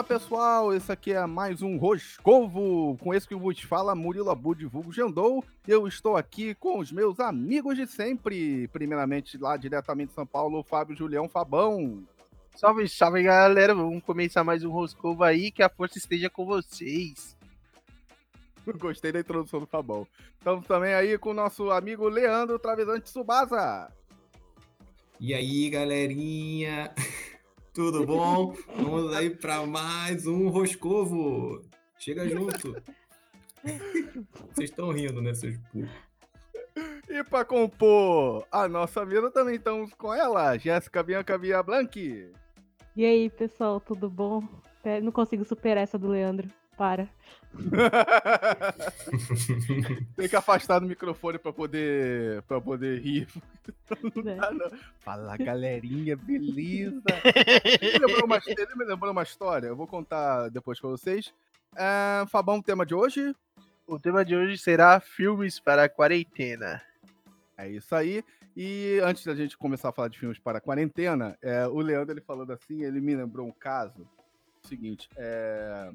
Fala pessoal, esse aqui é mais um Roscovo, com esse que vos fala Murilo Abu de Vulgo Jandou. Eu estou aqui com os meus amigos de sempre, primeiramente lá diretamente de São Paulo, Fábio Julião Fabão. Salve, salve galera, vamos começar mais um Roscovo aí, que a força esteja com vocês. Gostei da introdução do Fabão. Estamos também aí com o nosso amigo Leandro Travesante Subasa. E aí galerinha, tudo bom? Vamos aí para mais um Roscovo. Chega junto. Vocês estão rindo, né, seus putos? E para compor a nossa mesa também estamos com ela, Jéssica Bianca Via Blanqui. E aí, pessoal, tudo bom? Não consigo superar essa do Leandro. Para. Tem que afastar do microfone para poder para poder rir. Não É. dá, não. Fala, galerinha, beleza? Ele me, lembrou uma, ele me lembrou uma história, eu vou contar depois para vocês. É, Fabão, o tema de hoje O tema de hoje será filmes para a quarentena. É isso aí. E antes da gente começar a falar de filmes para a quarentena, é, o Leandro ele falando assim, ele me lembrou um caso. O seguinte, é,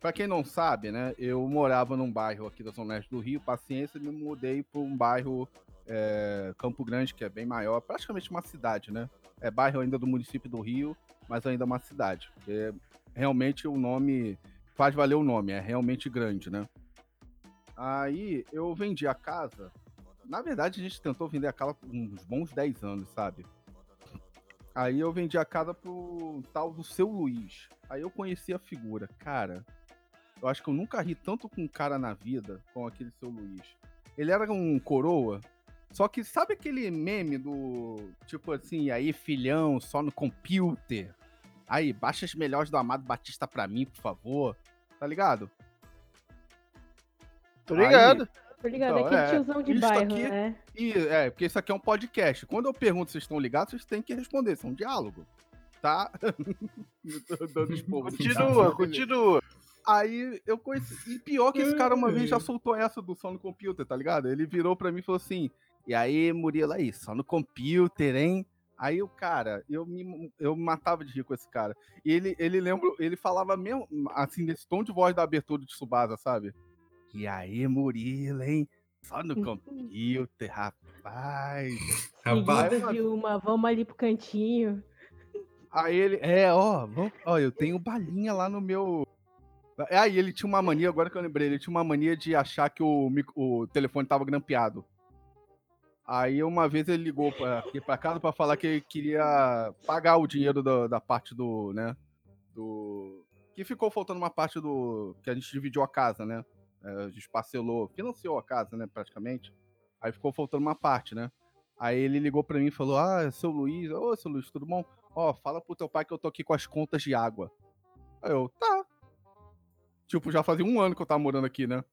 para quem não sabe, né, eu morava num bairro aqui da Zona Oeste do Rio, paciência, me mudei para um bairro é, Campo Grande, que é bem maior, praticamente uma cidade, né? É bairro ainda do município do Rio, mas ainda uma cidade. Porque realmente o nome faz valer o nome, é realmente grande, né? Aí eu vendi a casa na verdade, a gente tentou vender a casa por uns bons 10 anos, sabe? Aí eu vendi a casa pro tal do seu Luiz. Aí eu conheci a figura. Cara, eu acho que eu nunca ri tanto com um cara na vida com aquele seu Luiz. Ele era um coroa. Só que sabe aquele meme do tipo assim, aí filhão, só no computer? Aí, baixa as melhores do Amado Batista pra mim, por favor. Tá ligado? Tô ligado. Tô ligado, Então, aquele é, tiozão de bairro, aqui- né? E é, porque isso aqui é um podcast. Quando eu pergunto se vocês estão ligados, vocês têm que responder. Isso é um diálogo. Tá? Continua, continua. Aí eu conheci. E pior que esse cara uma vez já soltou essa do som no computer, tá ligado? Ele virou pra mim e falou assim: E aí, Murilo, aí, só no computer, hein? Aí o cara, eu me eu matava de rir com esse cara. E ele, ele lembra, ele falava mesmo, assim, nesse tom de voz da abertura de Tsubasa, sabe? E aí, Murilo, hein? Só no computer, rapaz. Rapaz, uma, vamos ali pro cantinho. Aí ele, é, ó, vamos- ó, eu tenho balinha lá no meu. É, Aí ele tinha uma mania, agora que eu lembrei, ele tinha uma mania de achar que o, mic- o telefone tava grampeado. Aí uma vez ele ligou pra, aqui pra casa pra falar que ele queria pagar o dinheiro da, da parte do, né, do... Que ficou faltando uma parte do... que a gente dividiu a casa, né? É, a gente parcelou, financiou a casa, né, praticamente. Aí ficou faltando uma parte, né? Aí ele ligou pra mim e falou, ah, seu Luiz, ô, seu Luiz, tudo bom? Ó, fala pro teu pai que eu tô aqui com as contas de água. Aí eu, tá. Tipo, já fazia um ano que eu tava morando aqui, né?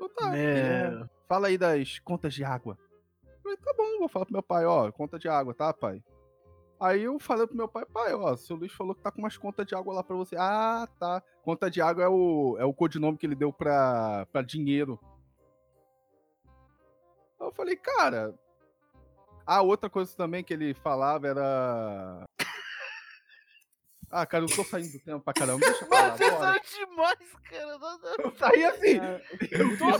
Eu, tá. É. é, Fala aí das contas de água. Eu falei, tá bom, vou falar pro meu pai, ó, conta de água, tá, pai? Aí eu falei pro meu pai, pai, ó, seu Luiz falou que tá com umas contas de água lá pra você. Ah, tá. Conta de água é o, é o codinome que ele deu pra, pra dinheiro. Aí eu falei, cara. Ah, outra coisa também que ele falava era. Ah, cara, eu tô saindo do tempo pra caramba. Deixa eu falar, vocês bora. são demais, cara. Não, não. Eu saí assim. Eu tô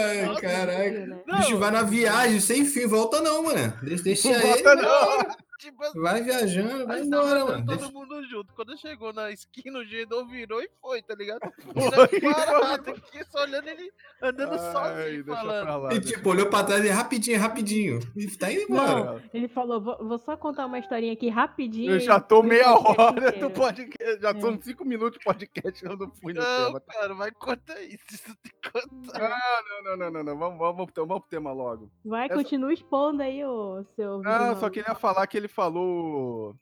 Ai, canto, caraca. né? o bicho vai na viagem sem fim, volta não, mano. Deixa, deixa Não ele. volta não. Tipo assim, Vai viajando, vai embora, mano. todo Deixa- mundo junto. Quando chegou na esquina, o Gedon virou e foi, tá ligado? Foi, parado aqui, só olhando ele andando Ai, sozinho, deixa falando. pra lá. E tipo, olhou pra trás e rapidinho, rapidinho. E tá indo embora. Não, ele falou, vou, vou só contar uma historinha aqui rapidinho. Eu já tô meia hora do podcast. Já É. são cinco minutos de podcast eu não fui no Não, tema. cara, vai contar isso. Isso tem que contar. Não, não, não, não, não. Vamos, vamos, pro tema- vamos pro tema logo. Vai, Essa- continua expondo aí, ô seu. Não, só queria falar que ele falou.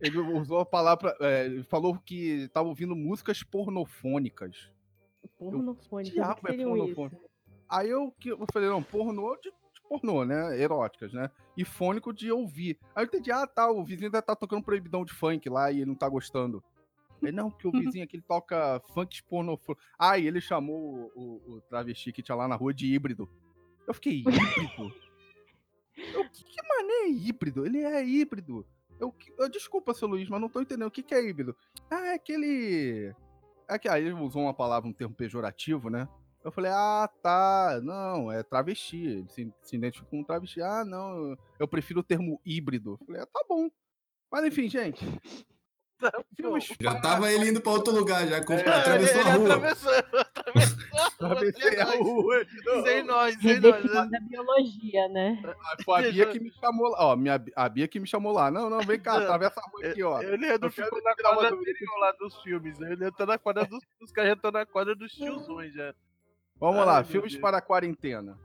Ele usou a palavra. é, falou que tava ouvindo músicas pornofônicas. Pornofônico. diabo que é isso? Aí eu, que- eu falei, não, pornô de, de pornô, né? Eróticas, né? E fônico de ouvir. Aí eu entendi, ah, tá, o vizinho deve tá tocando proibidão de funk lá e ele não tá gostando. Ele, não, porque o vizinho aqui ele toca funk pornofônico. Aí ele chamou o, o- o travesti que tinha lá na rua de híbrido. Eu fiquei, híbrido? Eu, que, que mané é híbrido? Ele é híbrido. Eu, eu- desculpa, seu Luiz, mas não tô entendendo. O que, que é híbrido? Ah, é aquele. É que aí ele usou uma palavra, um termo pejorativo, né? Eu falei, ah, tá. Não, é travesti. Ele se, se identifica com um travesti. Ah, não, eu, eu prefiro o termo híbrido. Eu falei, ah, tá bom. Mas enfim, gente. Filmes Já tava ele indo pra outro lugar, já com, É, atravessou ele a rua. atravessou, atravessou. A rua. Sem nós, sem nós. Redefinindo a biologia, né? Foi a Bia que me chamou lá. Ó, minha, a Bia que me chamou lá. Não, não, vem cá, atravessa a rua aqui, ó. Eu Leandro Eu quero ficou na tirar uma quadra anterior lá dos filmes, né? Ele tá na quadra dos, os caras já estão na quadra dos tiozões já. Vamos Ai, lá, filmes Deus. para a quarentena.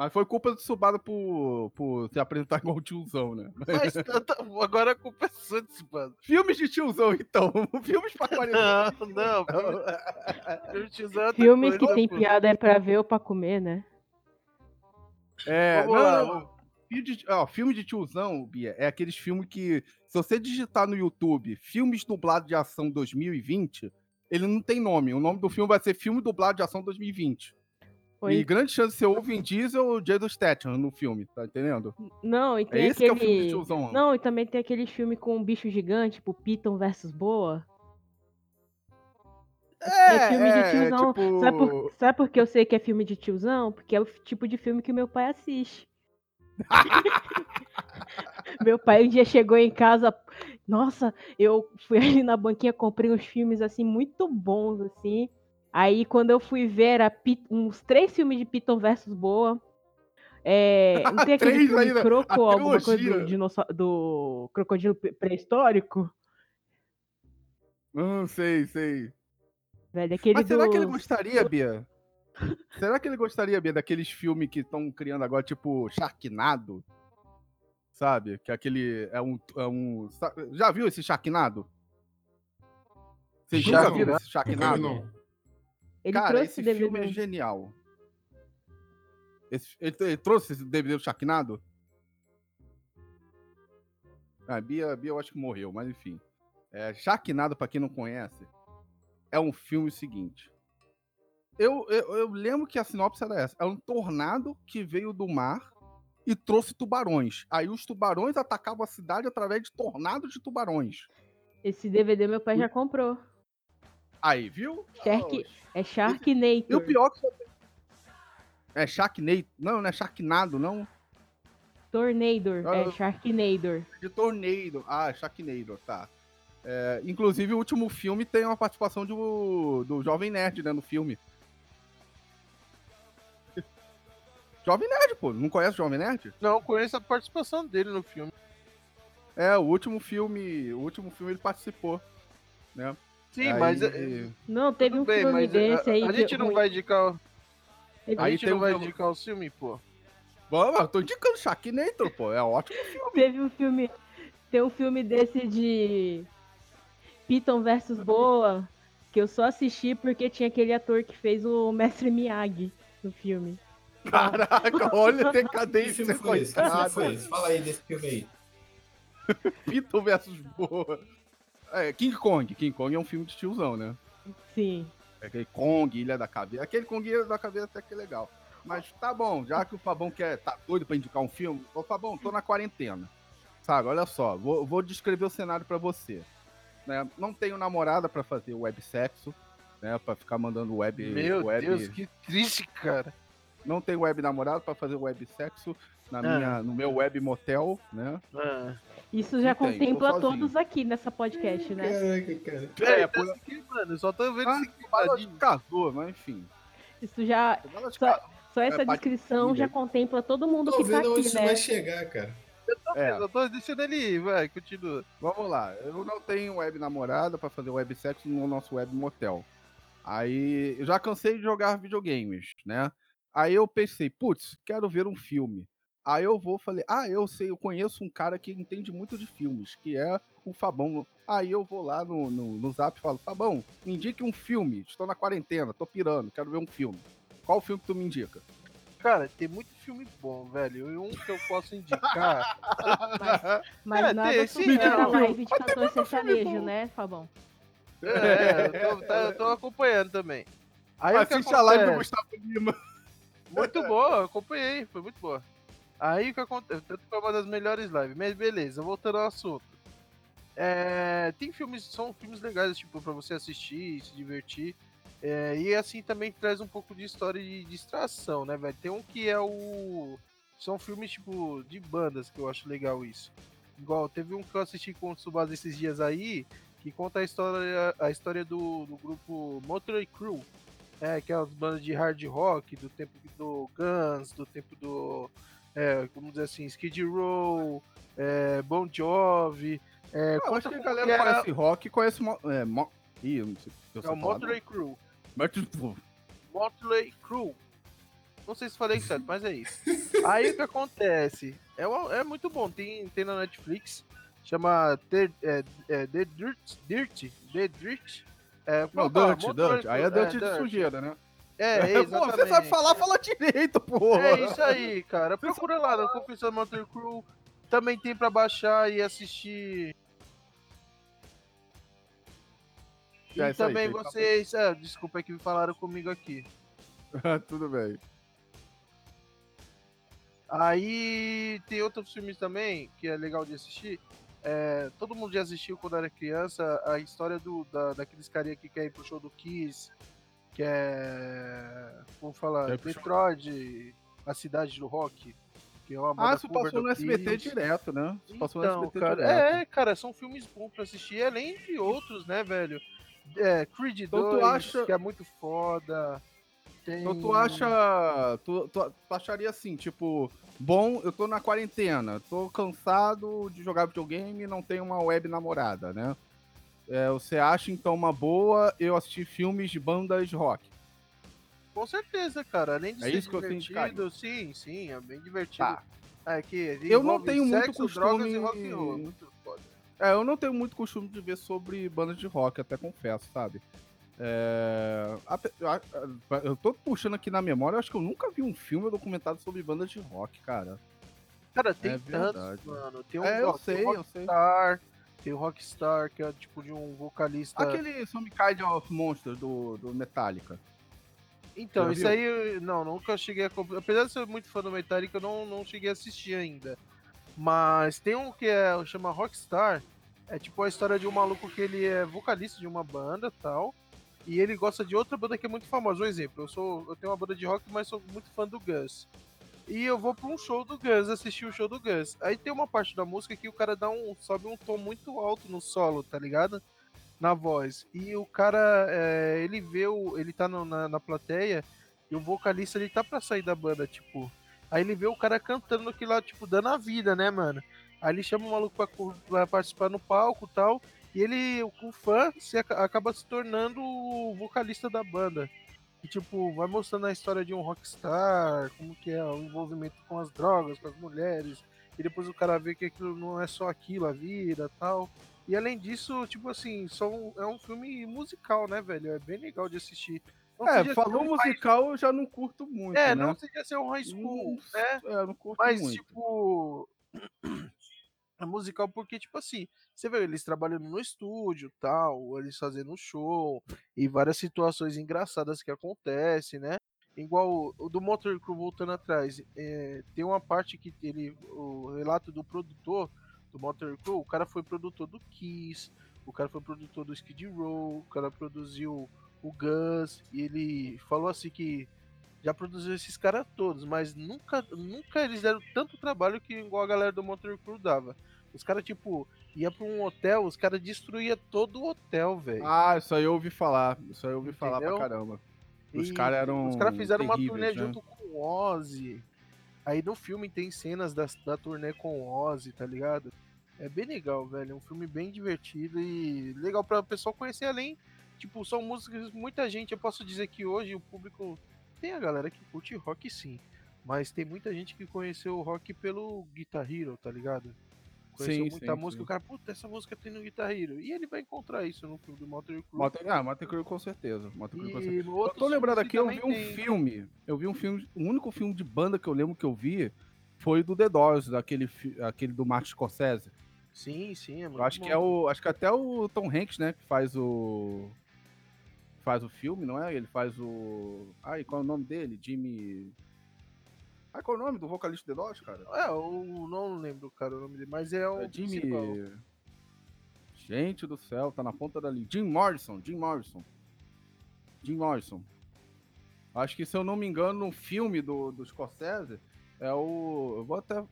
Mas foi culpa do Subada por, por se apresentar igual o tiozão, né? Mas agora a culpa é sua desse mano. Filmes de tiozão, então. Filmes para a quarentena. Não, não. filme- filme tiozão é Filmes que coisa, tem pô. piada é pra ver ou pra comer, né? É, Vamos não, lá, não, filme de, ó, filme de tiozão, Bia, é aqueles filmes que, se você digitar no YouTube filmes dublados de ação 2020, ele não tem nome. O nome do filme vai ser Filme Dublado de Ação 2020. Ou E grande chance de ser o Vin Diesel ou o Jason Statham no filme, tá entendendo? Não, e É tem esse que é o filme de tiozão. Não, e também tem aquele filme com um bicho gigante, tipo Piton versus Boa. É, filme de tiozão. tipo... Sabe, por, sabe por que eu sei que é filme de tiozão? Porque é o tipo de filme que meu pai assiste. meu pai um dia chegou em casa. Nossa, eu fui ali na banquinha, comprei uns filmes assim muito bons, assim. Aí quando eu fui ver, era Pit- uns três filmes de Piton versus Boa. É, não tem aquele filme ainda, a Croco, alguma coisa do, dinossau- do crocodilo pré-histórico? Não sei, sei. Velho, aquele Mas será que ele do- gostaria, Bia? Será que ele gostaria, Bia, daqueles filmes que estão criando agora, tipo Sharknado? Sabe? Que aquele é um. É um já viu esse Sharknado? Vocês Já viram esse Não, Sharknado? não. Ele Cara, trouxe esse DVD filme é genial. Esse- ele, ele trouxe esse DVD do Sharknado? Ah, Bia, Bia eu acho que morreu, mas enfim. É, Sharknado, pra quem não conhece, é um filme seguinte. Eu, eu, eu lembro que a sinopse era essa. É um tornado que veio do mar e trouxe tubarões. Aí os tubarões atacavam a cidade através de tornados de tubarões. Esse DVD meu pai já comprou. Aí, viu? Shark- Oh, É E o pior que só tem- É Sharknado. Não, não é Sharknado, não. Tornador. Ah, É eu- Sharknator. De Tornado. Ah, Sharknado, tá. É, inclusive, o último filme tem uma participação do, do Jovem Nerd, né, no filme. Jovem Nerd, pô. Não conhece o Jovem Nerd? Não, conheço a participação dele no filme. É, o último filme. O último filme ele participou. Né? Sim, Aí- mas. é, Não, teve tudo um bem, filme mas desse a, aí. a gente não vai indicar. A Aí gente não vai filme- indicar o filme, pô. Vamos, eu tô indicando Sharknator, pô. É ótimo. teve um filme. Tem um filme desse de Piton versus Boa. Que eu só assisti porque tinha aquele ator que fez o Mestre Miyagi no filme. Caraca, olha a decadência, filme foi esse? Que filme foi? Fala aí desse filme aí. Python versus Boa. É, King Kong. King Kong é um filme de tiozão, né? Sim. É Aquele Kong, Ilha da Caveira. Aquele Kong, Ilha da Caveira até que é legal. Mas tá bom, já que o Fabão quer, tá doido pra indicar um filme, ô Fabão, tô na quarentena. Sabe, olha só, vou, vou descrever o cenário pra você. Né? Não tenho namorada pra fazer websexo, né? Pra ficar mandando web. Meu web... Deus, que triste, cara. Não tenho web namorado pra fazer websexo na Ah. minha, no meu web motel, né? Ah. Isso já tô contempla todos aqui nessa podcast, né? Caraca, cara. É, É, por... aqui, mano. eu Só tô vendo Ah, isso aqui. Casou, mas enfim. Isso já. Só, só essa É, descrição já contempla todo mundo Tô que tá vendo onde aqui, isso né? vai chegar, cara. É. Eu tô deixando ele ir, vai, continua. Vamos lá, eu não tenho web namorada pra fazer websexo no nosso web motel. Aí eu já cansei de jogar videogames, né? Aí eu pensei, putz, quero ver um filme. Aí eu vou, falei, ah, eu sei, eu conheço um cara que entende muito de filmes, que é o Fabão. Aí eu vou lá no, no, no zap e falo, Fabão, me indique um filme, estou na quarentena, tô pirando, quero ver um filme. Qual filme que tu me indica? Cara, tem muito filme bom, velho. E um que eu posso indicar. Mas É, nada tem, sim, supera é, a live de mas tem cantor muito filme sertanejo, bom. né, Fabão? é, eu tô, tá- eu tô acompanhando também. Aí o que Assiste a live do? Gustavo Lima. Muito boa, acompanhei, foi muito boa. Aí o que acontece? Tanto foi uma das melhores lives. Mas beleza, voltando ao assunto. É, tem filmes, são filmes legais, tipo, pra você assistir, se divertir. É, e assim também traz um pouco de história de distração, né, velho? Tem um que é o. São filmes, tipo, de bandas que eu acho legal isso. Igual, teve um que eu assisti com o Tsubasa esses dias aí, que conta a história, a história do, do grupo Motley Crue. É, que é as bandas de hard rock, do tempo do Guns, do tempo do. É, como dizer assim, Skid Row, é, Bon Jovi. É, Eu acho que a como galera era- conhece rock e conhece. Mo... É, mo... Ih, eu não sei. eu É o Motley tipo, Motley Crue. Não sei se falei certo, mas é isso. Aí o que acontece? É, é muito bom, tem, tem na Netflix, chama The, é, é, The Dirt, Dirt, The Dirt. É, Não? Dirt, Dirt. Aí é Dirt de sujeira, né? É, Pô, exatamente. você sabe falar, fala direito, porra. É isso aí, cara. Procura lá no Confissão Motley Crue. Também tem pra baixar e assistir. E É isso aí, também gente. vocês. É, desculpa é que falaram comigo aqui. Tudo bem. Aí tem outros filmes também que é legal de assistir. É, todo mundo já assistiu quando era criança a história do, da, daqueles carinha que quer ir pro show do Kiss, que é. Vamos falar, show- Detroit, a cidade do rock. Que é uma Ah, isso passou no SBT Kiss. direto, né? Isso passou no Então, SBT cara, direto. é, cara, são filmes bons pra assistir, além de outros, né, velho? É, Creed Então tu 2, acha- que é muito foda. Tem... Então tu acha. Tu, tu, tu acharia assim, tipo, bom, eu tô na quarentena, tô cansado de jogar videogame e não tenho uma web namorada, né? É, você acha então uma boa eu assistir filmes de bandas rock? Com certeza, cara. Além de É ser isso que eu tenho de divertido, sim, sim, é bem divertido. Tá. É que Eu não tenho muito sexo, costume drogas e rock muito. É, eu não tenho muito costume de ver sobre bandas de rock, até confesso, sabe? É, Eu tô puxando aqui na memória, eu acho que eu nunca vi um filme documentado sobre bandas de rock, cara. Cara, tem É tantos, mano. Tem um, É, eu sei, eu sei. Rockstar, tem o Rockstar, que é tipo de um vocalista. Aquele Some Kind of Monsters do, do Metallica. Então, isso aí, não, nunca cheguei a. Apesar de ser muito fã do Metallica, eu não, não cheguei a assistir ainda. Mas tem um que é, chama Rockstar. É tipo a história de um maluco que ele é vocalista de uma banda tal. E ele gosta de outra banda que é muito famosa. Um exemplo, eu sou. Eu tenho uma banda de rock, mas sou muito fã do Gus. E eu vou pra um show do Gus, assistir o show do Gus. Aí tem uma parte da música que o cara dá um. sobe um tom muito alto no solo, tá ligado? Na voz. E o cara, é, ele vê o. Ele tá no- na, na plateia e o vocalista ele tá pra sair da banda, tipo. Aí ele vê o cara cantando aquilo lá, tipo, dando a vida, né, mano? Aí ele chama o maluco pra, pra participar no palco e tal. E ele, o fã, se aca- acaba se tornando o vocalista da banda. E, tipo, vai mostrando a história de um rockstar, como que é o envolvimento com as drogas, com as mulheres. E depois o cara vê que aquilo não é só aquilo, a vida tal. E além disso, tipo assim, são, é um filme musical, né, velho? É bem legal de assistir. Não É, falou um musical, eu já não curto muito, high- É, né? não seja ser um high school, Hum, né? É, eu não curto Mas, muito. tipo. Musical porque, tipo assim, você vê eles trabalhando no estúdio tal, eles fazendo show, e várias situações engraçadas que acontecem, né? Igual o do Motor Crew voltando atrás, é, tem uma parte que ele. O relato do produtor do Motor Crew, o cara foi produtor do Kiss, o cara foi produtor do Skid Row, o cara produziu o Guns, e ele falou assim que já produziu esses caras todos, mas nunca, nunca eles deram tanto trabalho que igual a galera do Motor Crew dava. Os caras, tipo, ia pra um hotel, os caras destruía todo o hotel, velho. Ah, isso aí eu ouvi falar. Isso aí eu ouvi falar pra Entendeu? caramba. Os caras eram. Os caras fizeram uma turnê né? junto com o Ozzy. Aí no filme tem cenas da, da turnê com o Ozzy, tá ligado? É bem legal, velho. É um filme bem divertido e legal pra pessoa conhecer além. Tipo, são músicas, muita gente. Eu posso dizer que hoje o público. Tem a galera que curte rock sim. Mas tem muita gente que conheceu o rock pelo Guitar Hero, tá ligado? Conheceu Sim, muita sim, música, sim. o cara, puta, essa música tem no Guitar Hero. E ele vai encontrar isso no filme do Motor Crew. Motor, ah, Motor Crew com certeza. Motor Crew com certeza. Eu tô lembrando aqui, eu vi um tem. filme. Eu vi um filme. O único filme de banda que eu lembro que eu vi foi do The Doors, daquele, aquele do Martin Scorsese. Sim, sim, é muito Eu acho que bom. é o. Acho que até o Tom Hanks, né, que faz o. Faz o filme, não é? Ele faz o. Ai, qual é o nome dele? Jimmy. Ai, qual é o nome do vocalista The Doors, cara? É, eu não lembro, cara, o nome dele, mas é o É Jimmy. principal. Gente do céu, tá na ponta da linha. Jim Morrison, Jim Morrison. Jim Morrison. Acho que, se eu não me engano, no filme do, do Scorsese, é o. Eu vou até.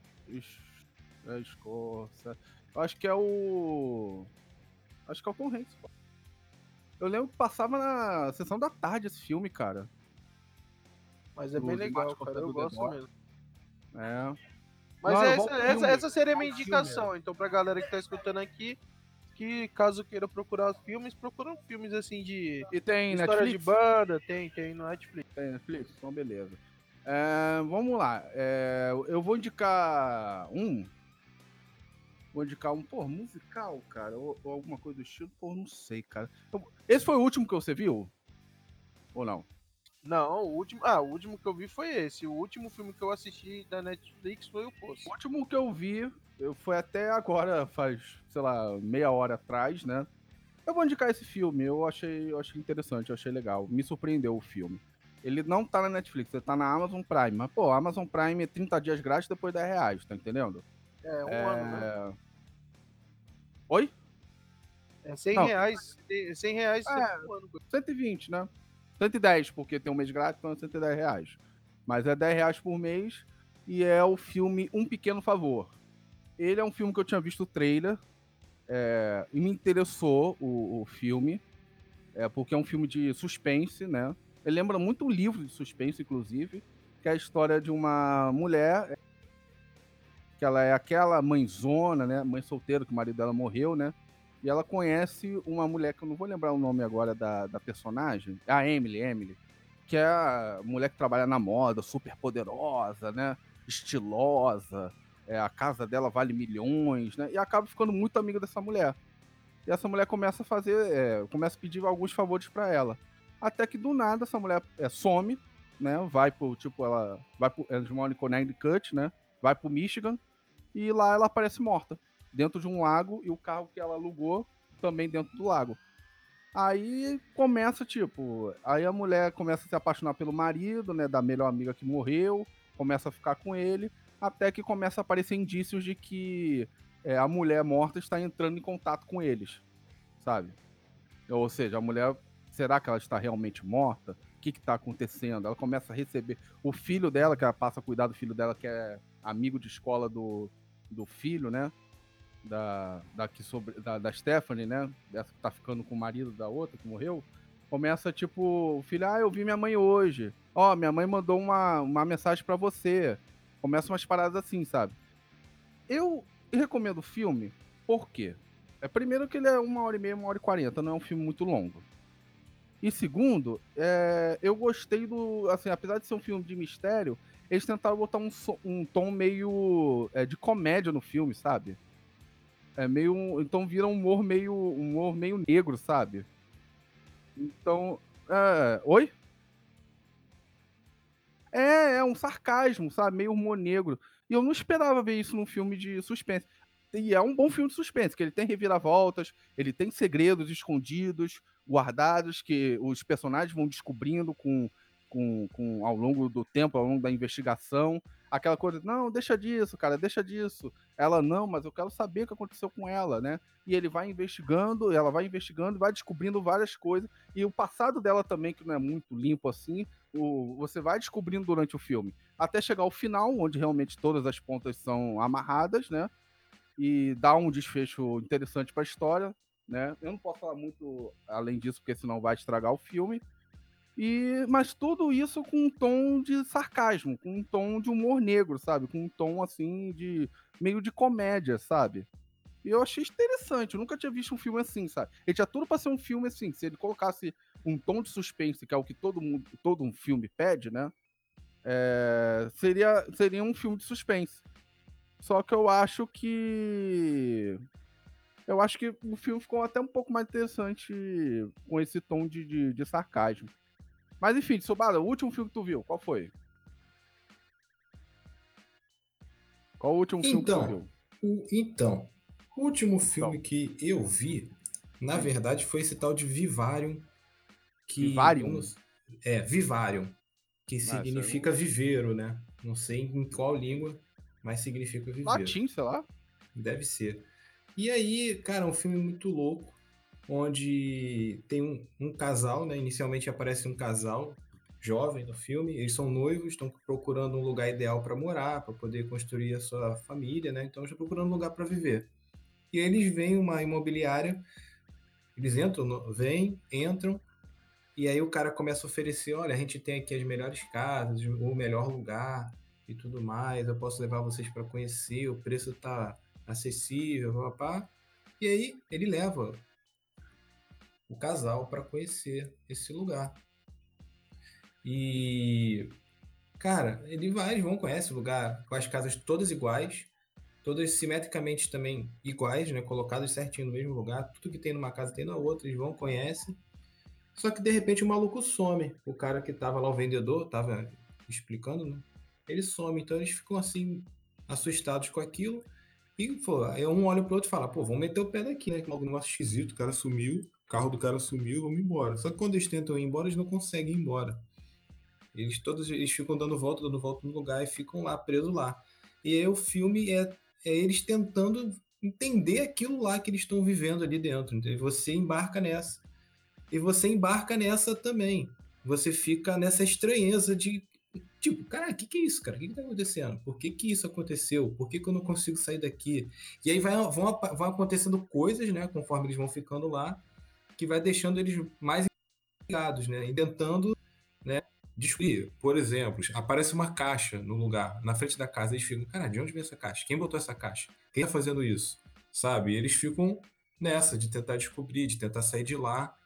É Scorsese. Acho que é o. Acho que é o Tom Hanks. Eu lembro que passava na sessão da tarde esse filme, cara. Mas é bem legal, cara. Eu gosto mesmo. É. Mas Não, essa, essa, essa, seria a minha indicação. Então, pra galera que tá escutando aqui, que caso queira procurar filmes, procuram filmes assim de. E tem história Netflix? de banda, tem, tem no Netflix. Tem Netflix? Então, beleza. É, vamos lá. É, eu vou indicar um. Vou indicar um, pô, musical, cara, ou, ou alguma coisa do estilo, pô, não sei, cara. Esse foi o último que você viu? Ou não? Não, o último. Ah, o último que eu vi foi esse. O último filme que eu assisti da Netflix foi o Poço. O último que eu vi, eu foi até agora, faz, sei lá, meia hora atrás, né? Eu vou indicar esse filme, eu achei, eu achei interessante, eu achei legal. Me surpreendeu o filme. Ele não tá na Netflix, ele tá na Amazon Prime. Mas, pô, Amazon Prime é 30 dias grátis depois 10 reais, tá entendendo? É, um é... ano, né? Oi? É 100 não. reais. 100 reais é, um ano. 120, né? 110, porque tem um mês grátis, então é 110 reais. Mas é 10 reais por mês e é o filme Um Pequeno Favor. Ele é um filme que eu tinha visto o trailer é, e me interessou o, o filme, é, porque é um filme de suspense, né? Ele lembra muito um livro de suspense, inclusive, que é a história de uma mulher que ela é aquela mãezona, né? Mãe solteira, que o marido dela morreu, né? E ela conhece uma mulher que eu não vou lembrar o nome agora da, da personagem, a Emily, Emily, que é a mulher que trabalha na moda, super poderosa, né? Estilosa, é, a casa dela vale milhões, né? E acaba ficando muito amiga dessa mulher. E essa mulher começa a fazer, é, começa a pedir alguns favores para ela. Até que do nada essa mulher é, some, né? Vai pro, tipo, ela vai pro, eles moram em Connecticut, né? Vai pro Michigan e lá ela aparece morta dentro de um lago e o carro que ela alugou também dentro do lago. Aí começa, tipo, aí a mulher começa a se apaixonar pelo marido, né, da melhor amiga que morreu, começa a ficar com ele, até que começa a aparecer indícios de que é, a mulher morta está entrando em contato com eles, sabe? Ou seja, a mulher, será que ela está realmente morta? O que está acontecendo? Ela começa a receber o filho dela, que ela passa a cuidar do filho dela, que é amigo de escola do, do filho, né? Da, da, que sobre, da, da Stephanie, né? Dessa que tá ficando com o marido da outra que morreu. Começa tipo, o filho, ah, eu vi minha mãe hoje. Ó, oh, minha mãe mandou uma, uma mensagem para você. Começa umas paradas assim, sabe? Eu recomendo o filme, por quê? É, primeiro que ele é uma hora e meia, uma hora e quarenta, não é um filme muito longo. E segundo, é, eu gostei do. Assim, apesar de ser um filme de mistério, eles tentaram botar um, um tom meio é, de comédia no filme, sabe? É meio. Então vira um humor meio. Um humor meio negro, sabe? Então. É... Oi? É, é um sarcasmo, sabe? Meio humor negro. E eu não esperava ver isso num filme de suspense. E é um bom filme de suspense, que ele tem reviravoltas, ele tem segredos escondidos, guardados, que os personagens vão descobrindo com, com, com ao longo do tempo, ao longo da investigação aquela coisa, não, deixa disso, cara, deixa disso. Ela, não, mas eu quero saber o que aconteceu com ela, né? E ele vai investigando, ela vai investigando, vai descobrindo várias coisas. E o passado dela também, que não é muito limpo assim, o, você vai descobrindo durante o filme. Até chegar ao final, onde realmente todas as pontas são amarradas, né? E dá um desfecho interessante para a história, né? Eu não posso falar muito além disso, porque senão vai estragar o filme. E, mas tudo isso com um tom de sarcasmo, com um tom de humor negro, sabe? Com um tom assim de meio de comédia, sabe? E eu achei interessante, eu nunca tinha visto um filme assim, sabe? Ele tinha tudo para ser um filme assim, se ele colocasse um tom de suspense, que é o que todo mundo, todo um filme pede, né? É, seria, seria um filme de suspense. Só que eu acho que. Eu acho que o filme ficou até um pouco mais interessante com esse tom de, de, de sarcasmo. Mas enfim, Subada, o último filme que tu viu, qual foi? Qual o último filme então, que tu viu? O, então, o último filme então. que eu vi, na verdade, foi esse tal de Vivarium. Que, Vivarium? É, Vivarium. Que ah, significa viveiro, né? Não sei em qual língua, mas significa viveiro. Latim, sei lá. Deve ser. E aí, cara, é um filme muito louco, onde tem um, um casal, né? Inicialmente aparece um casal jovem no filme, eles são noivos, estão procurando um lugar ideal para morar, para poder construir a sua família, né? Então estão procurando um lugar para viver. E aí eles veem uma imobiliária, eles entram, vêm, entram, e aí o cara começa a oferecer, olha, a gente tem aqui as melhores casas, o melhor lugar e tudo mais, eu posso levar vocês para conhecer, o preço tá acessível, papá. E aí ele leva o casal para conhecer esse lugar. E cara, ele vai, eles vão conhece o lugar com as casas todas iguais, todas simetricamente também iguais, né, colocadas certinho no mesmo lugar, tudo que tem numa casa tem na outra, eles vão conhecem. Só que de repente o maluco some. O cara que tava lá, o vendedor, tava explicando, né? Ele some. Então eles ficam assim, assustados com aquilo. E, pô, aí um olha pro outro e fala, pô, vamos meter o pé daqui, né? Que um negócio esquisito, o cara sumiu, o carro do cara sumiu, vamos embora. Só que quando eles tentam ir embora, eles não conseguem ir embora. Eles todos eles ficam dando volta, dando volta no lugar e ficam lá, presos lá. E aí o filme é, é eles tentando entender aquilo lá que eles estão vivendo ali dentro. Entendeu? Você embarca nessa e você embarca nessa também. Você fica nessa estranheza de tipo, cara, o que, que é isso, cara? O que, que tá acontecendo? Por que, que isso aconteceu? Por que, que eu não consigo sair daqui? E aí vai, vão, vão acontecendo coisas, né, conforme eles vão ficando lá, que vai deixando eles mais ligados, né? E tentando, né, descobrir. Por exemplo, aparece uma caixa no lugar, na frente da casa, eles ficam, cara, de onde vem essa caixa? Quem botou essa caixa? Quem tá fazendo isso? Sabe? E eles ficam nessa, de tentar descobrir, de tentar sair de lá.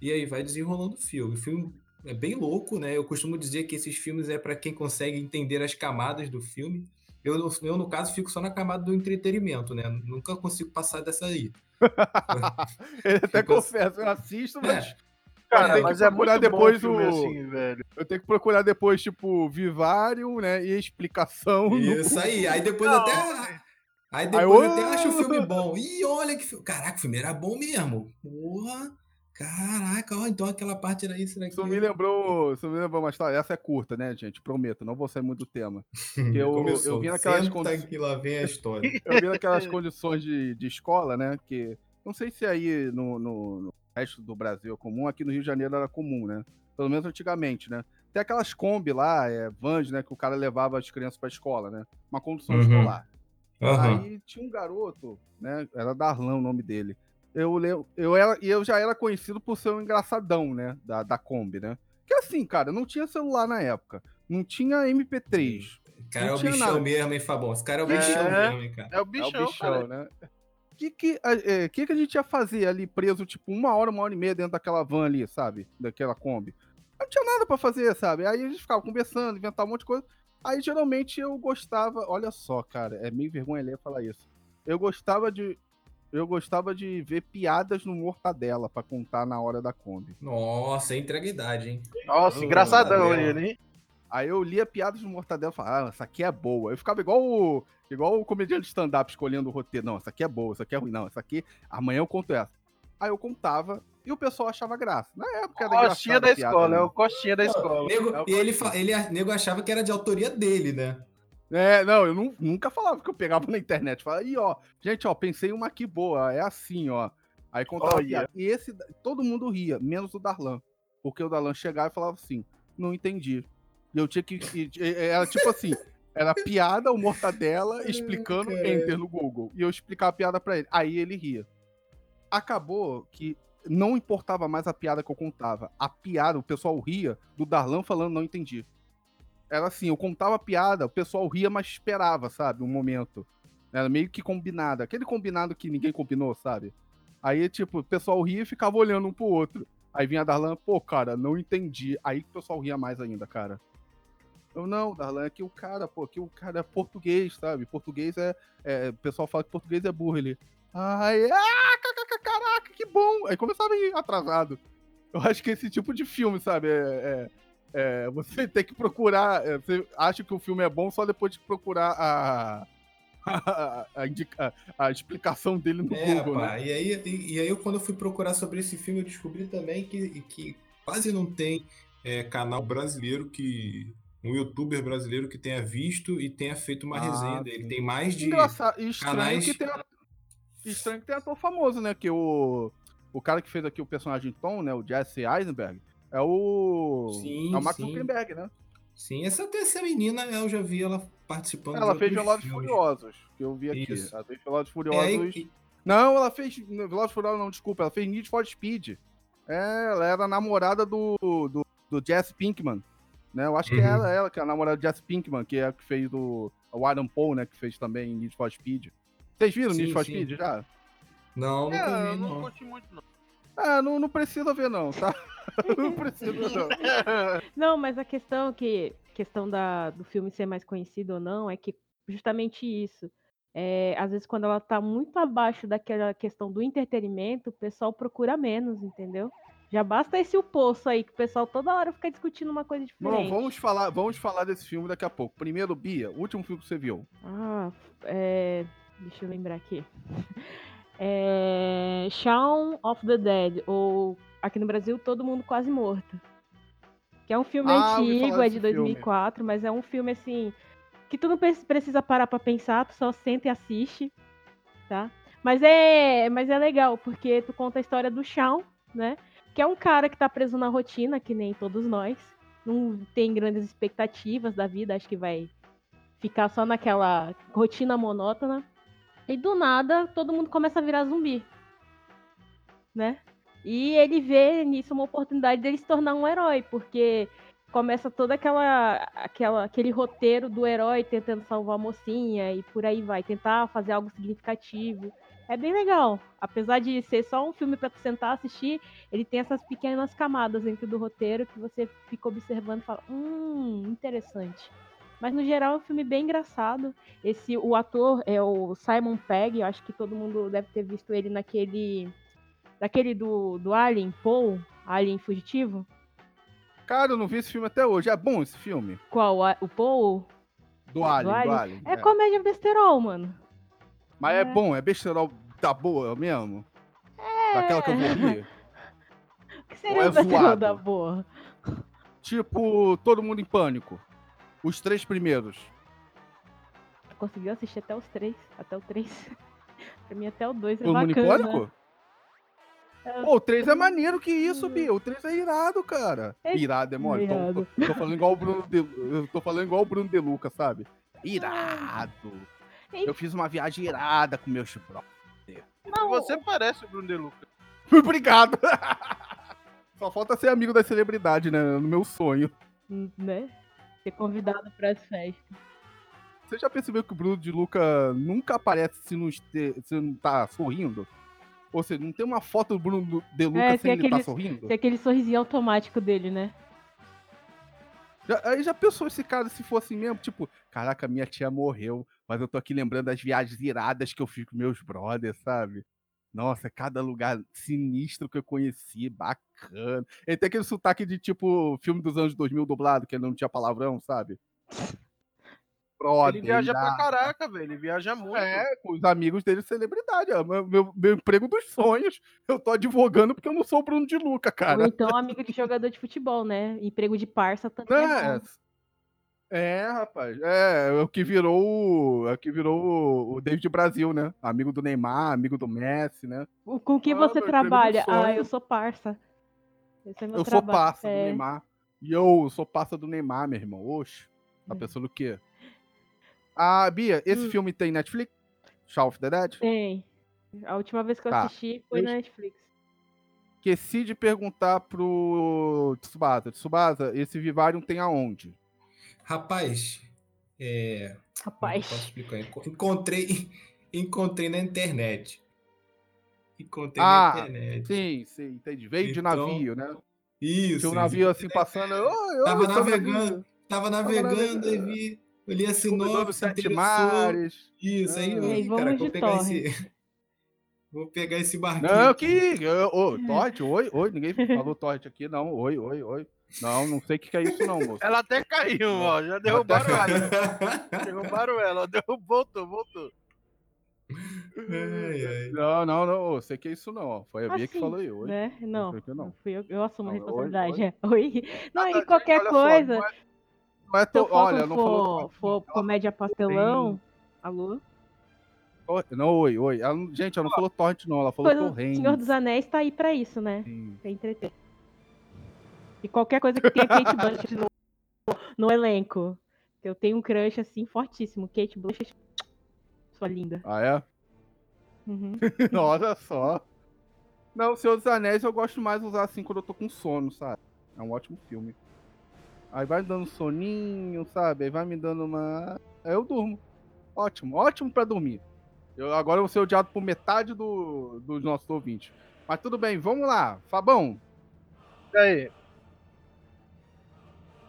E aí vai desenrolando o filme. O filme é bem louco, né? Eu costumo dizer que esses filmes é para quem consegue entender as camadas do filme. Eu, eu, no caso, fico só na camada do entretenimento, né? Nunca consigo passar dessa aí. eu até confesso, eu assisto, mas. É. Cara, eu mas é muito depois o assim, velho. Eu tenho que procurar depois, tipo, Vivário, né? E explicação. Isso no... aí. Aí depois Não. até. Aí depois aí, até acho o filme bom. Ih, olha que filme. Caraca, o filme era bom mesmo. Porra. Caraca, ó, então aquela parte era isso, né? Isso me lembrou, isso me lembrou uma história. Essa é curta, né, gente? Prometo, não vou sair muito do tema. Eu, eu vi naquelas condições. que lá vem a história. eu vi naquelas condições de, de escola, né? Que não sei se aí no, no, no, resto do Brasil é comum, aqui no Rio de Janeiro era comum, né? Pelo menos antigamente, né? Tem aquelas Kombi lá, é, vans, né? Que o cara levava as crianças pra escola, né? Uma condução uhum. escolar. Uhum. Aí tinha um garoto, né? Era Darlan o nome dele eu, eu, era, eu já era conhecido por ser um engraçadão, né? Da, da Kombi, né? Que assim, cara, não tinha celular na época. Não tinha MP3. Cara, é o bichão nada. mesmo, hein, Fabão? Esse cara é o bichão é, mesmo, hein, cara. É o bichão, é o bichão né? O que, que, é, que, que a gente ia fazer ali preso, tipo, uma hora, uma hora e meia dentro daquela van ali, sabe? Daquela Kombi. Não tinha nada para fazer, sabe? Aí a gente ficava conversando, inventava um monte de coisa. Aí geralmente eu gostava, olha só, cara, é meio vergonha ler falar isso. Eu gostava de eu gostava de ver piadas no Mortadela para contar na hora da Kombi. Nossa, entrega idade, hein? Nossa, engraçadão ele, hein? Aí eu lia piadas no Mortadela e falava, ah, essa aqui é boa. Eu ficava igual o, igual o comediante de stand-up escolhendo o roteiro. Não, essa aqui é boa, essa aqui é ruim. Não, essa aqui, amanhã eu conto essa. Aí eu contava e o pessoal achava graça. Na época era Costinha da escola, né? é o costinha da escola. Nego, é e ele, ele, nego achava que era de autoria dele, né? É, não, eu não, nunca falava que eu pegava na internet. Falava, aí, ó, gente, ó, pensei uma aqui boa, é assim, ó. Aí contava oh, yeah. E esse, todo mundo ria, menos o Darlan. Porque o Darlan chegava e falava assim, não entendi. E eu tinha que. Era tipo assim, era piada, o mortadela, explicando enter no Google. E eu explicava a piada pra ele. Aí ele ria. Acabou que não importava mais a piada que eu contava. A piada, o pessoal ria do Darlan falando não entendi era assim, eu contava piada, o pessoal ria, mas esperava, sabe? Um momento. Era meio que combinado. Aquele combinado que ninguém combinou, sabe? Aí, tipo, o pessoal ria e ficava olhando um pro outro. Aí vinha a Darlan, pô, cara, não entendi. Aí o pessoal ria mais ainda, cara. Eu, não, Darlan, é que o cara, pô, que o cara é português, sabe? Português é, é. O pessoal fala que português é burro. Ele. Ai, ah, caraca, que bom. Aí começava a ir atrasado. Eu acho que esse tipo de filme, sabe? É, é, é, você tem que procurar. É, você acha que o filme é bom só depois de procurar a. A, a, indica, a explicação dele no é, Google, pá, né? E aí, e, e, aí, quando eu fui procurar sobre esse filme, eu descobri também que, que quase não tem é, canal brasileiro que. Um youtuber brasileiro que tenha visto e tenha feito uma ah, resenha dele. Tem mais de Engraçado. canais. Que tem Estranho que tem ator famoso, né? Que o, o cara que fez aqui o personagem Tom, né? O Jesse Eisenberg, é o. Sim, é o Max sim. Zuckerberg, né? Sim, essa, essa menina eu já vi ela participando Ela fez Velozes. Furiosos, que eu vi aqui. Isso. Ela fez Velozes É, Furiosos. e- Não, ela fez. Velozes Furiosos, não, desculpa. Ela fez Need for Speed. É, ela era a namorada do, do, do Jesse Pinkman. Né? Eu acho que Uhum. é ela, ela, que é a namorada do Jesse Pinkman, que é a que fez o, o Adam Paul, né? Que fez também Need for Speed. Vocês viram Sim, Need for sim. Speed já? Não, É, eu vi, não não. curti muito, não. Ah, não, não precisa ver, não, tá? não precisa, não. Não, mas a questão que questão da, do filme ser mais conhecido ou não é que justamente isso. É, às vezes quando ela tá muito abaixo daquela questão do entretenimento, o pessoal procura menos, entendeu? Já basta esse o poço aí, que o pessoal toda hora fica discutindo uma coisa Bom, diferente. vamos falar, vamos falar desse filme daqui a pouco. Primeiro, Bia, o último filme que você viu. Ah, é... deixa eu lembrar aqui. É... Shaun of the Dead, ou aqui no Brasil, Todo Mundo Quase Morto. Que é um filme Ah, antigo, é de 2004, mas é um filme assim que tu não pre- precisa parar pra pensar, tu só senta e assiste, tá? Mas é, mas é legal porque tu conta a história do Shaun, né? Que é um cara que tá preso na rotina, que nem todos nós. Não tem grandes expectativas da vida, acho que vai ficar só naquela rotina monótona. E do nada, todo mundo começa a virar zumbi. Né? E ele vê nisso uma oportunidade dele se tornar um herói, porque começa toda aquela, aquela aquele roteiro do herói tentando salvar a mocinha e por aí vai, tentar fazer algo significativo. É bem legal. Apesar de ser só um filme tu sentar assistir, ele tem essas pequenas camadas dentro do roteiro que você fica observando e fala, hum, interessante. Mas no geral é um filme bem engraçado. Esse o ator é o Simon Pegg, eu acho que todo mundo deve ter visto ele naquele daquele do, do Alien, Paul, Alien Fugitivo. Cara, eu não vi esse filme até hoje. É bom esse filme? Qual? O Paul? Do Alien, do Alien? Alien. É, comédia besterol, mano. Mas é é. bom, é besterol da boa mesmo? Daquela que eu rir? O que Ou seria é o besterol zoado? da boa? Tipo, Todo Mundo em Pânico. Os três primeiros. Conseguiu assistir até os três, até o três. pra mim até o dois é Todo Mundo em bacana. Pânico? É. Pô, o 3 é maneiro que isso, Bia. O 3 é irado, cara. É Irado, é mole. Tô, irado. tô- tô falando igual o Bruno de, eu tô falando igual o Bruno De Luca, sabe? Irado. Eu fiz uma viagem irada com bro. Não, Você parece o Bruno De Luca. Obrigado. Só falta ser amigo da celebridade, né? No meu sonho. né? Ser convidado para as festas. Você já percebeu que o Bruno de Luca nunca aparece se não, este- se não tá sorrindo? Ou seja, não tem uma foto do Bruno de Luca É, sem ele tá aquele- sorrindo? Tem aquele sorrisinho automático dele, né? Já, aí já pensou esse cara se fosse mesmo? Tipo, caraca, minha tia morreu, mas eu tô aqui lembrando das viagens iradas que eu fiz com meus brothers, sabe? Nossa, cada lugar sinistro que eu conheci, bacana. Ele tem aquele sotaque de tipo filme dos anos 2000 dublado, que não tinha palavrão, sabe? Brother, Ele viaja pra irado. caraca, velho. Ele viaja muito. É, com os amigos dele, celebridade. É meu, meu, meu emprego dos sonhos. Eu tô advogando porque eu não sou o Bruno de Luca, Ou cara. então amigo de jogador de futebol, né? Emprego de parça também. É, É, bom. é, rapaz. É, é o que virou o. É o que virou o- David Brasil, né? Amigo do Neymar, amigo do Messi, né? O- Com que Ah, você do trabalha? Ah, eu sou parça. Esse é meu Eu sou trabalho. parça do É. Neymar. E eu, eu sou parça do Neymar, meu irmão. Oxe, tá É. pensando o quê? Ah, Bia, esse Hum. filme tem Netflix? Shaun of the Dead? Tem. A última vez que eu Tá. assisti foi na Netflix. Esqueci de perguntar pro Tsubasa. Tsubasa, esse Vivarium tem aonde? Rapaz, é, como eu posso Rapaz. explicar? Enco- Encontrei, encontrei na internet. Encontrei Ah, na internet. Sim, sim, entendi. Veio de Então, navio, né? Isso. Tinha um navio assim passando. Oi, oi, Tava navegando, navio. tava navegando navegando. e vi. Olhei a Descobridor sinopse, dos sete mares. Isso, aí, Ah. eu aí, cara, vou pegar torre. esse. Vou pegar esse barquinho. Não, que. Ô, Torte, oi, oi. Ninguém falou Torte aqui, não. Oi, oi, oi. Não, não sei o que que é isso, não, moço. Ela até caiu, ó. Já derrubaram Até ela. Derrubaram ela. Derrubou, voltou, voltou. Ai, ai. Não, não, não. Eu sei que é isso, não. ó. Foi a Bia que Assim, falou aí, oi. Né? Não, não. não fui eu. Eu assumo a Não, oi, responsabilidade. oi. é. Oi. Não, Ah, e gente, qualquer olha só, coisa. Não é- Se. Olha, for, não falou. for, for comédia pastelão. Alô? Não, oi, oi. Ela gente, ela não falou torrent, não. Ela falou Pois o torrent. Senhor dos Anéis tá aí pra isso, né? Sim. Pra entreter. E qualquer coisa que tenha Kate Blanchett no, no elenco. Eu tenho um crush, assim, fortíssimo. Kate Blanchett, sua linda. Ah, é? Uhum. Olha só. Não, o Senhor dos Anéis eu gosto mais de usar assim quando eu tô com sono, sabe? É um ótimo filme. Aí vai me dando soninho, sabe? Aí vai me dando uma. Aí eu durmo. Ótimo, ótimo pra dormir. Eu, agora eu vou ser odiado por metade do, dos nossos ouvintes. Mas tudo bem, vamos lá. Fabão, E aí?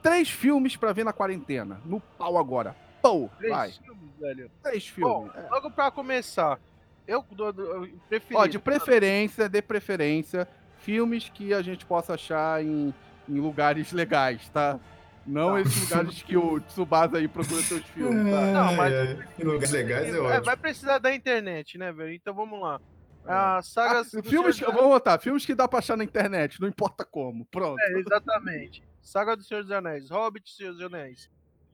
três filmes pra ver na quarentena. No pau agora. Pau, Três vai. filmes, velho. Três Bom, filmes. É. logo pra começar, eu eu preferi. Ó, de preferência, de preferência, filmes que a gente possa achar em, em lugares legais, tá? Não Tá. esses lugares que o Tsubasa aí procura seus filmes, tá? Não, mas- ai, em lugares legais é É, ótimo. vai precisar da internet, né, velho? Então vamos lá. A saga. Ah, do filmes, Senhor dos vamos botar, filmes que dá pra achar na internet, não importa como. Pronto. É, exatamente. Saga do Senhor dos Anéis, Hobbit e Senhor dos Anéis.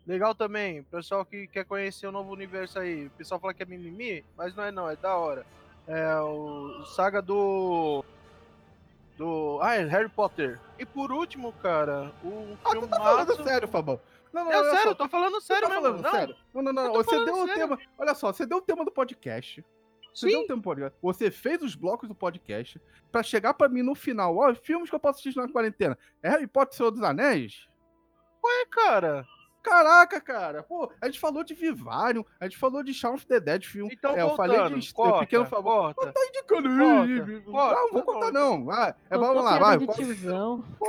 Legal também, pessoal que quer conhecer o novo universo aí. O pessoal fala que é mimimi, mas não é não, é da hora. É o Saga do. Do. Ah, é Harry Potter. E por último, cara, o Ah, tu tá falando filmaço- sério, Fabão. Não, não, É sério, só, eu tô falando tu sério tá mesmo. falando não. sério. Não, não, não, você deu o sério. tema. Olha só, você deu o tema do podcast. Você deu o Sim, tema do podcast. Você fez os blocos do podcast pra chegar pra mim no final. Ó, filmes que eu posso assistir na quarentena. É Harry Potter e Senhor dos Anéis? é, cara. Caraca, cara. Pô, a gente falou de Vivarium, a gente falou de Shaun of the Dead filme. Então, é, eu voltando, falei de corta, Pequeno Favor. corta. Tá indicando Corta, aí. corta, não, vou contar não. Vai, é, vamos lá, vai.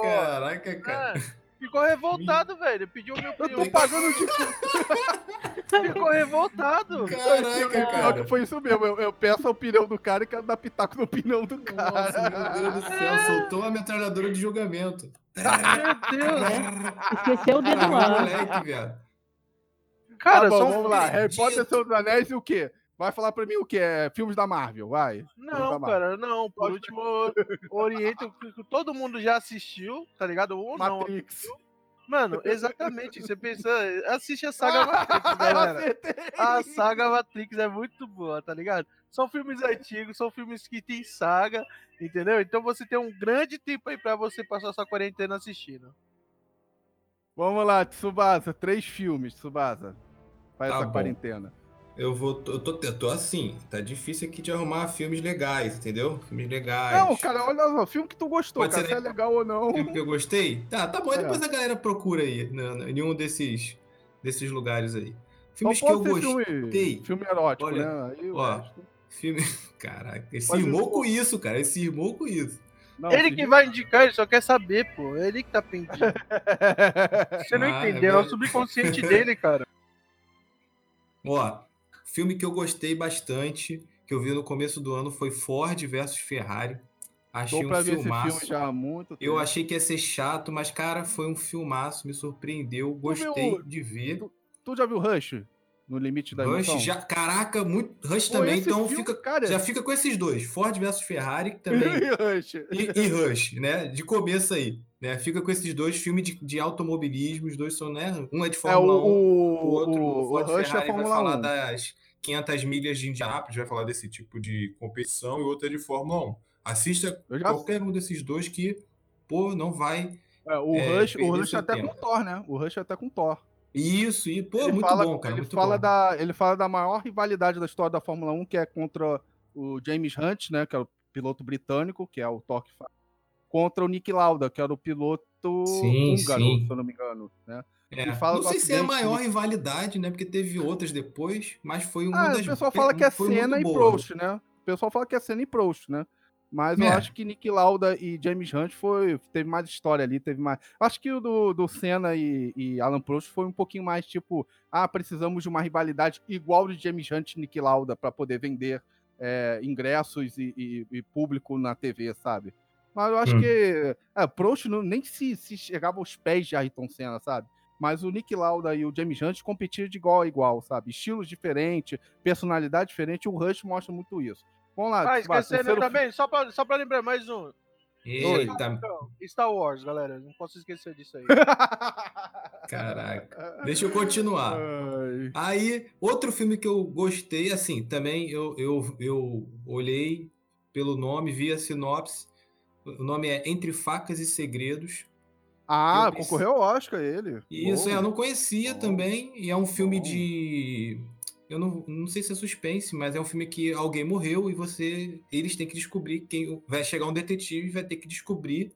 Caraca, cara. É, ficou revoltado, velho. Pediu meu Eu tô pagando de Ficou revoltado. Caraca, cara. Foi isso mesmo. Eu, eu peço a opinião do cara e quero dar pitaco na opinião do cara. Nossa, meu Deus do céu, soltou a metralhadora de julgamento. Meu Deus. Esqueceu o dedo Caralho, lá. moleque. Cara, Tá bom, só vamos lá. Harry. Potter, Senhor dos Anéis e o quê? Vai falar pra mim o quê? É filmes da Marvel, vai. Não, cara, não. Por último, orienta o que todo mundo já assistiu, tá ligado? Ou não. Matrix. Mano, exatamente. Você pensa, assiste a saga Matrix, galera. Acertei. A saga Matrix é muito boa, tá ligado? São filmes antigos, são filmes que tem saga, entendeu? Então você tem um grande tempo aí pra você passar sua quarentena assistindo. Vamos lá, Tsubasa. Três filmes, Tsubasa. Faz Tá essa bom. quarentena. Eu vou. Eu tô, eu tô assim. Tá difícil aqui de arrumar filmes legais, entendeu? Filmes legais. Não, cara, olha só. Filme que tu gostou, Pode cara. ser Se é legal ou não. Filme que eu gostei? Tá, tá bom. É. Depois a galera procura aí, na- na- em um desses, desses lugares aí. Filmes que eu gostei. filme, filme erótico, Olha, né? Aí o ó, Filme. Caraca, ele cismou eu- com isso, cara. Ele cismou com isso. Não, ele se- que vai indicar, ele só quer saber, pô. É Ele que tá pedindo. Você não Ah, é entendeu, é o subconsciente dele, cara. Ó, filme que eu gostei bastante, que eu vi no começo do ano, foi Ford versus Ferrari. Achei um filmaço. filme. Eu achei que ia ser chato, mas, cara, foi um filmaço, me surpreendeu, gostei viu- de ver. Tu já viu Rush? No limite da Rush, emoção? já, caraca, muito Rush Pô, também, então filme, fica, cara, já fica com esses dois, Ford versus Ferrari também Rush. e, e Rush, né? De começo aí, né? Fica com esses dois filmes de, de automobilismo, os dois são, né? Um é de É, o, Fórmula 1, o, outro, o, o Rush é Ferrari vai Fórmula falar 1. das 500 milhas de Indianápolis, vai falar desse tipo de competição, e outro é de Fórmula 1. Assista qualquer um desses dois que, pô, não vai. É, o é, Rush, o Rush até tempo. com Thor, né? O Rush até com Thor. Isso, e, pô, ele muito fala, bom, cara, ele fala bom. Da, ele fala da maior rivalidade da história da Fórmula 1, que é contra o James Hunt, né? Que é o piloto britânico, que é o Thor que fala, contra o Nick Lauda, que era o piloto Sim, húngaro, sim. se eu não me engano. Né? É, ele fala não sei se é a maior que- rivalidade, né? Porque teve outras depois, mas foi uma Ah, das o pessoal fala que é Senna e. Prost, né? O pessoal fala que é Senna e Prost, né? Mas eu É. acho que Nick Lauda e James Hunt foi, teve mais história ali, teve mais. Acho que o do, do Senna e, e Alan Prost foi um pouquinho mais tipo, ah, precisamos de uma rivalidade igual de James Hunt e Nick Lauda para poder vender é, ingressos e, e- e público na TV, sabe? Mas eu acho Hum. que é, Prost não, nem se, se chegava aos pés de Ayrton Senna, sabe? Mas o Nick Lauda e o James Hunt competiram de igual a igual, sabe? Estilos diferentes, personalidade diferente, o Rush mostra muito isso. Vamos lá, Ah, Tsubasa, esquecendo terceiro também, só pra, só pra lembrar mais um. Eita, Então, Star Wars, galera. Não posso esquecer disso aí. caraca. Deixa eu continuar. Ai. Aí, outro filme que eu gostei, assim, também eu, eu, eu olhei pelo nome, vi a sinopse. O nome é Entre Facas e Segredos. Ah, Eu concorreu ao Oscar ele. Isso, Bom. eu não conhecia Bom. também. E é um filme Bom. de. Eu não, não sei se é suspense, mas é um filme que alguém morreu e você. Eles têm que descobrir quem. Vai chegar um detetive e vai ter que descobrir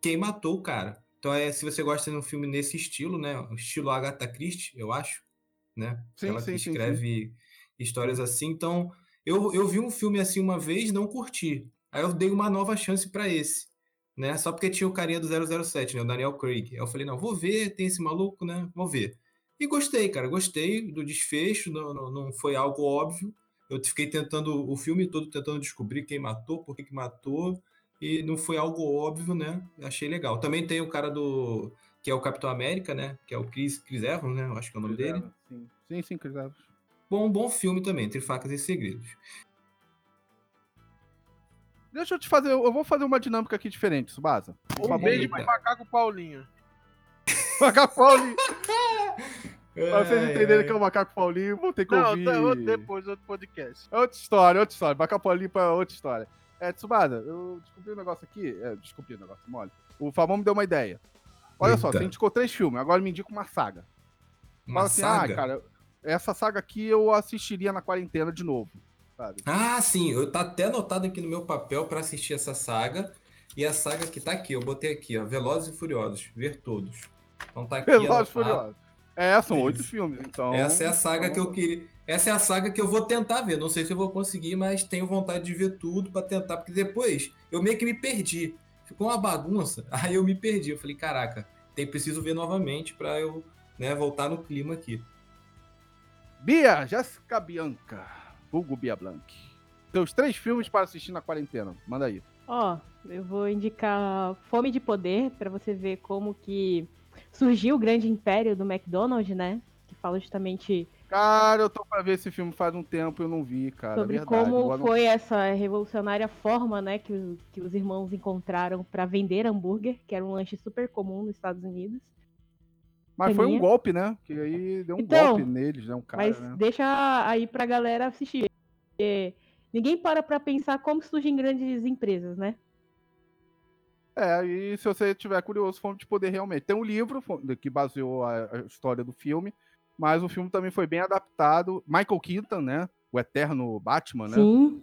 quem matou o cara. Então é, se você gosta de um filme nesse estilo, né? o Estilo Agatha Christie, eu acho, né? Sim, Ela sim, que sim, escreve histórias assim. Então, eu, eu vi um filme assim uma vez, não curti. Aí eu dei uma nova chance pra esse, né? Só porque tinha o carinha do 007, né? O Daniel Craig. Aí eu falei, não, vou ver, tem esse maluco, né? Vou ver. E gostei, cara, gostei do desfecho, não, não, não foi algo óbvio. Eu fiquei tentando, o filme todo tentando descobrir quem matou, por que que matou, e não foi algo óbvio, né? Achei legal. Também tem o cara do, que é o Capitão América, né? Que é o Chris, Chris Evans, né? Eu acho que é o nome Chris dele. Evans, Sim, sim, sim Chris Evans. Bom, bom filme também, Entre Facas e Segredos. Deixa eu te fazer, eu vou fazer uma dinâmica aqui diferente, Subasa. Um beijo pro macaco Paulinho. Macaco Paulinho. Pra vocês entenderem ai. que é o Macaco Paulinho, vou ter que Não, ouvir. tá, outro- depois, outro podcast. É Outra história, outra história. Macaco Paulinho pra outra história. É, Tsubada, eu descobri um negócio aqui. É, descobri um negócio mole. O Fabão me deu uma ideia. Olha só, Eita. você indicou três filmes, agora me indica uma saga. Uma Fala assim, saga? ah, cara, essa saga aqui eu assistiria na quarentena de novo. Sabe? Ah, sim, eu tá até anotado aqui no meu papel para assistir essa saga. E a saga que tá aqui, eu botei aqui, ó, Velozes e Furiosos, ver todos. Então tá aqui Velozes e. Furiosos. É, são oito filmes, então. Essa é a saga então- que eu queria. Essa é a saga que eu vou tentar ver. Não sei se eu vou conseguir, mas tenho vontade de ver tudo para tentar, porque depois eu meio que me perdi. Ficou uma bagunça. Aí eu me perdi. Eu falei, caraca, tem preciso ver novamente para eu, né, voltar no clima aqui. Bia, Jéssica Bianca, Hugo Bia Blanc. Teus três filmes para assistir na quarentena. Manda aí. Ó, eu vou indicar Fome de Poder pra você ver como que surgiu o grande império do McDonald's, né? Que fala justamente Cara, eu tô pra ver esse filme faz um tempo e eu não vi, cara. sobre é verdade. como não- foi essa revolucionária forma, né, que, o- que os irmãos encontraram pra vender hambúrguer, que era um lanche super comum nos Estados Unidos. Mas foi um golpe, né? Que aí deu um Então, golpe neles, né? Um cara, Mas né? deixa aí pra galera assistir. porque ninguém para pra pensar como surgem grandes empresas, né? É, e se você tiver curioso, Fome de Poder realmente. Tem um livro que baseou a, história do filme, mas o filme também foi bem adaptado. Michael Keaton, né? O eterno Batman, né? Sim.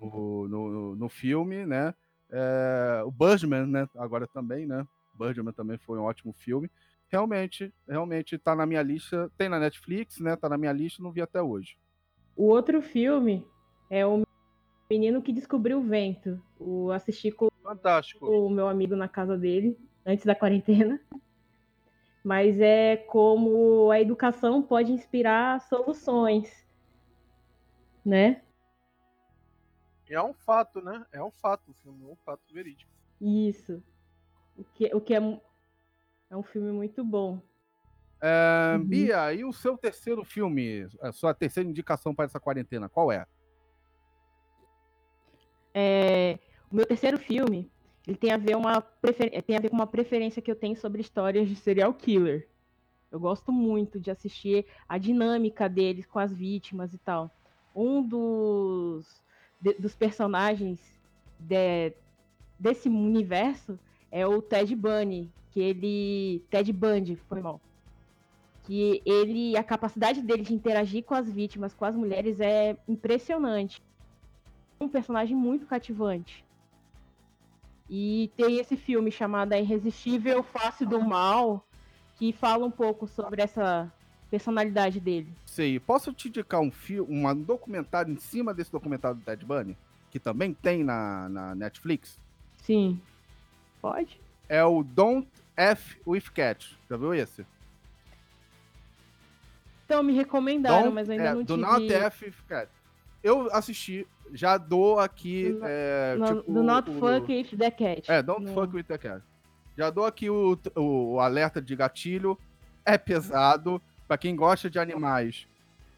No, no, no filme, né? É, o Birdman, né? Agora também, né? Birdman também foi um ótimo filme. Realmente, realmente tá na minha lista. Tem na Netflix, né? Tá na minha lista, não vi até hoje. O outro filme é o Menino que Descobriu o Vento. O assisti com Fantástico. o meu amigo na casa dele, antes da quarentena. Mas é como a educação pode inspirar soluções, né? É um fato, né? É um fato o filme, é um fato verídico. Isso. O que, o que é, é um filme muito bom. É, Uhum. Bia, e o seu terceiro filme, a sua terceira indicação para essa quarentena, qual é? É, o meu terceiro filme, ele tem a ver uma prefer- tem a ver com uma preferência que eu tenho sobre histórias de serial killer. Eu gosto muito de assistir a dinâmica deles com as vítimas e tal. Um dos, de- dos personagens de- desse universo é o Ted Bundy, que ele Ted Bundy, foi mal. Que ele a capacidade dele de interagir com as vítimas, com as mulheres é impressionante um personagem muito cativante. E tem esse filme chamado A Irresistível Face do Mal, que fala um pouco sobre essa personalidade dele. Sei, posso te indicar um filme, um documentário em cima desse documentário do Ted Bundy, que também tem na, na Netflix? Sim. Pode? É o Don't F with Cat. Já viu esse? Então, me recomendaram, Don't- mas ainda é, não do tive... Not F with Cat. Eu assisti, já dou aqui. Do, é, no- tipo, do Not o- Fuck With The Cat. É, Don't No- Fuck with the Cat. Já dou aqui o, o, o alerta de gatilho. É pesado. Pra quem gosta de animais,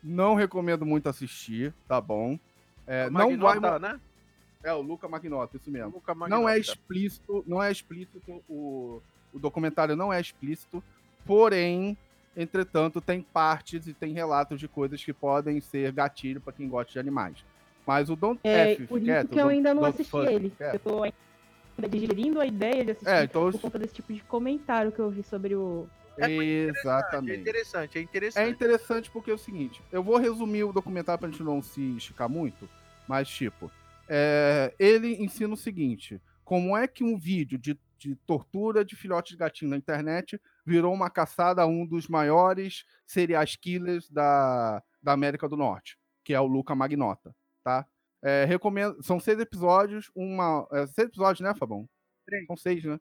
não recomendo muito assistir, tá bom? É, não vai. Magnota, né? É, o Luca Magnotta, isso mesmo. Luca Não é explícito, não é explícito, o, o documentário não é explícito, porém, entretanto, tem partes e tem relatos de coisas que podem ser gatilho pra quem gosta de animais. Mas o Don't É, F por isso Cat, que eu ainda não assisti Fuck ele. Cat. Eu tô ainda digerindo a ideia de assistir É, então por conta desse tipo de comentário que eu vi sobre o. É É Exatamente. interessante, é É interessante. interessante porque é o seguinte, eu vou resumir o documentário pra gente não se esticar muito, mas tipo, é, ele ensina o seguinte, como é que um vídeo de, de tortura de filhotes de gatinho na internet virou uma caçada a um dos maiores serial killers da, da América do Norte, que é o Luca Magnotta, tá? É, recomendo, são seis episódios, uma, é, seis episódios, né, Fabão? Três. São seis, né?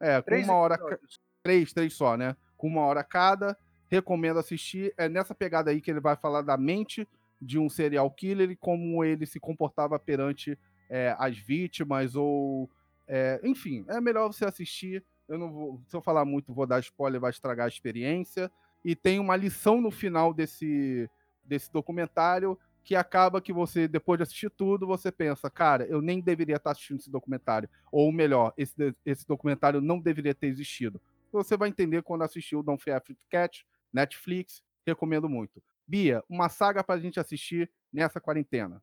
É, com Três uma hora, episódios. três, três só, né? Com uma hora cada. Recomendo assistir. É nessa pegada aí que ele vai falar da mente de um serial killer e como ele se comportava perante é, as vítimas ou. É, enfim, é melhor você assistir. Eu não vou, se eu falar muito, vou dar spoiler, vai estragar a experiência. E tem uma lição no final desse, desse documentário que acaba que você, depois de assistir tudo, você pensa, cara, eu nem deveria estar assistindo esse documentário. Ou melhor, esse, esse documentário não deveria ter existido. Você vai entender quando assistir o Don't Fear Cat, Netflix, recomendo muito. Bia, uma saga pra gente assistir nessa quarentena.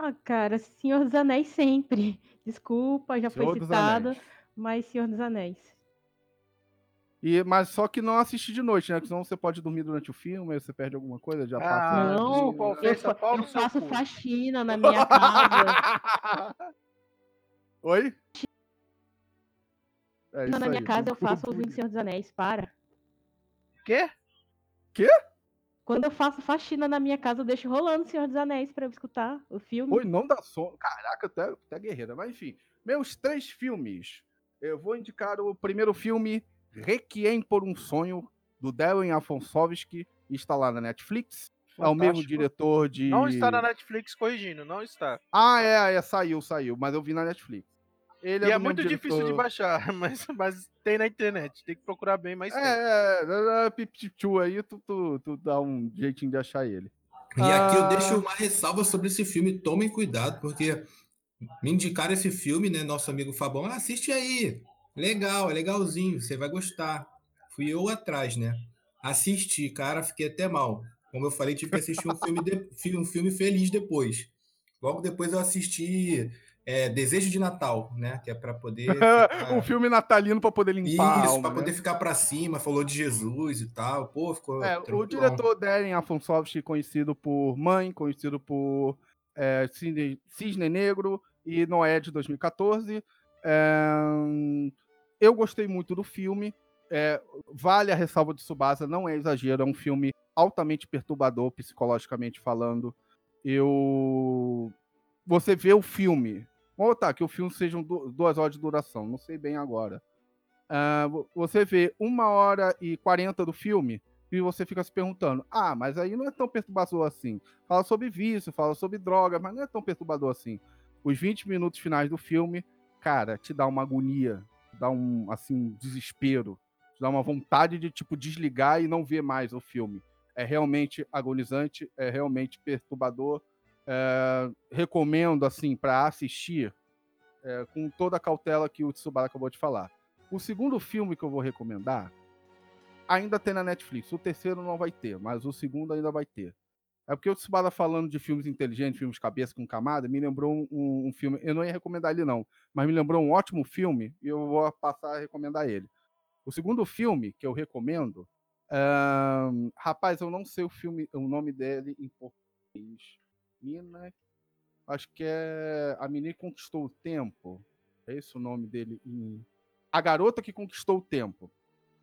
Ah, cara, Senhor dos Anéis sempre. Desculpa, já Senhor foi citado, mas Senhor dos Anéis. E, mas só que não assistir de noite, né? Porque senão você pode dormir durante o filme, aí você perde alguma coisa, já Ah, passa. não, desculpa, eu, eu faço cu. faxina na minha casa. Oi? É na minha aí, casa eu faço ouvindo Senhor dos Anéis, para. Quê? Quando eu faço faxina na minha casa, eu deixo rolando Senhor dos Anéis pra eu escutar o filme. Oi, não dá som. Caraca, até, até guerreira. Mas enfim, meus três filmes. Eu vou indicar o primeiro filme, Requiem por um Sonho, do Darren Afonsovski. Está lá na Netflix. É o mesmo Fantástico. diretor de. Não está na Netflix corrigindo, não está. Ah, é, é, saiu, saiu, mas eu vi na Netflix. Ele E é mesmo muito difícil de baixar, mas, mas tem na internet. Tem que procurar bem, mas tem. É, é, é, aí, tu, tu, tu dá um jeitinho de achar ele. E aqui eu Ah. deixo uma ressalva sobre esse filme. Tomem cuidado, porque me indicaram esse filme, né? Nosso amigo Fabão, ah, assiste aí. Legal, é legalzinho, você vai gostar. Fui eu atrás, né? Assisti, cara, fiquei até mal. Como eu falei, tive que assistir um filme, de- um filme feliz depois. Logo depois eu assisti é, Desejo de Natal, né? Que é para poder. ficar- um filme natalino pra poder limpar Isso, para né? poder ficar para cima, falou de Jesus e tal. Pô, ficou. É, o diretor Darren Afonsovski, conhecido por Mãe, conhecido por é, Cisne, Cisne Negro e Noé de 2014. É, eu gostei muito do filme. É, vale a ressalva de Subasa, não é exagero, é um filme altamente perturbador, psicologicamente falando. Eu. Você vê o filme. Vamos botar que o filme seja du- duas horas de duração, não sei bem agora. Vo- você vê uma hora e quarenta do filme e você fica se perguntando: ah, mas aí não é tão perturbador assim. Fala sobre vício, fala sobre droga, mas não é tão perturbador assim. Os 20 minutos finais do filme, cara, te dá uma agonia, dá um assim um desespero, te dá uma vontade de tipo desligar e não ver mais o filme. É realmente agonizante, é realmente perturbador. É, recomendo assim para assistir é, com toda a cautela que o Tsubara acabou de falar. O segundo filme que eu vou recomendar ainda tem na Netflix. O terceiro não vai ter, mas o segundo ainda vai ter. É porque o Tsubara falando de filmes inteligentes, filmes cabeça com camada, me lembrou um, um filme. Eu não ia recomendar ele, não, mas me lembrou um ótimo filme e eu vou passar a recomendar ele. O segundo filme que eu recomendo. rapaz, eu não sei o filme, o nome dele em português. Mina. Acho que é A Menina que Conquistou o Tempo. É esse o nome dele em. A Garota que Conquistou o Tempo.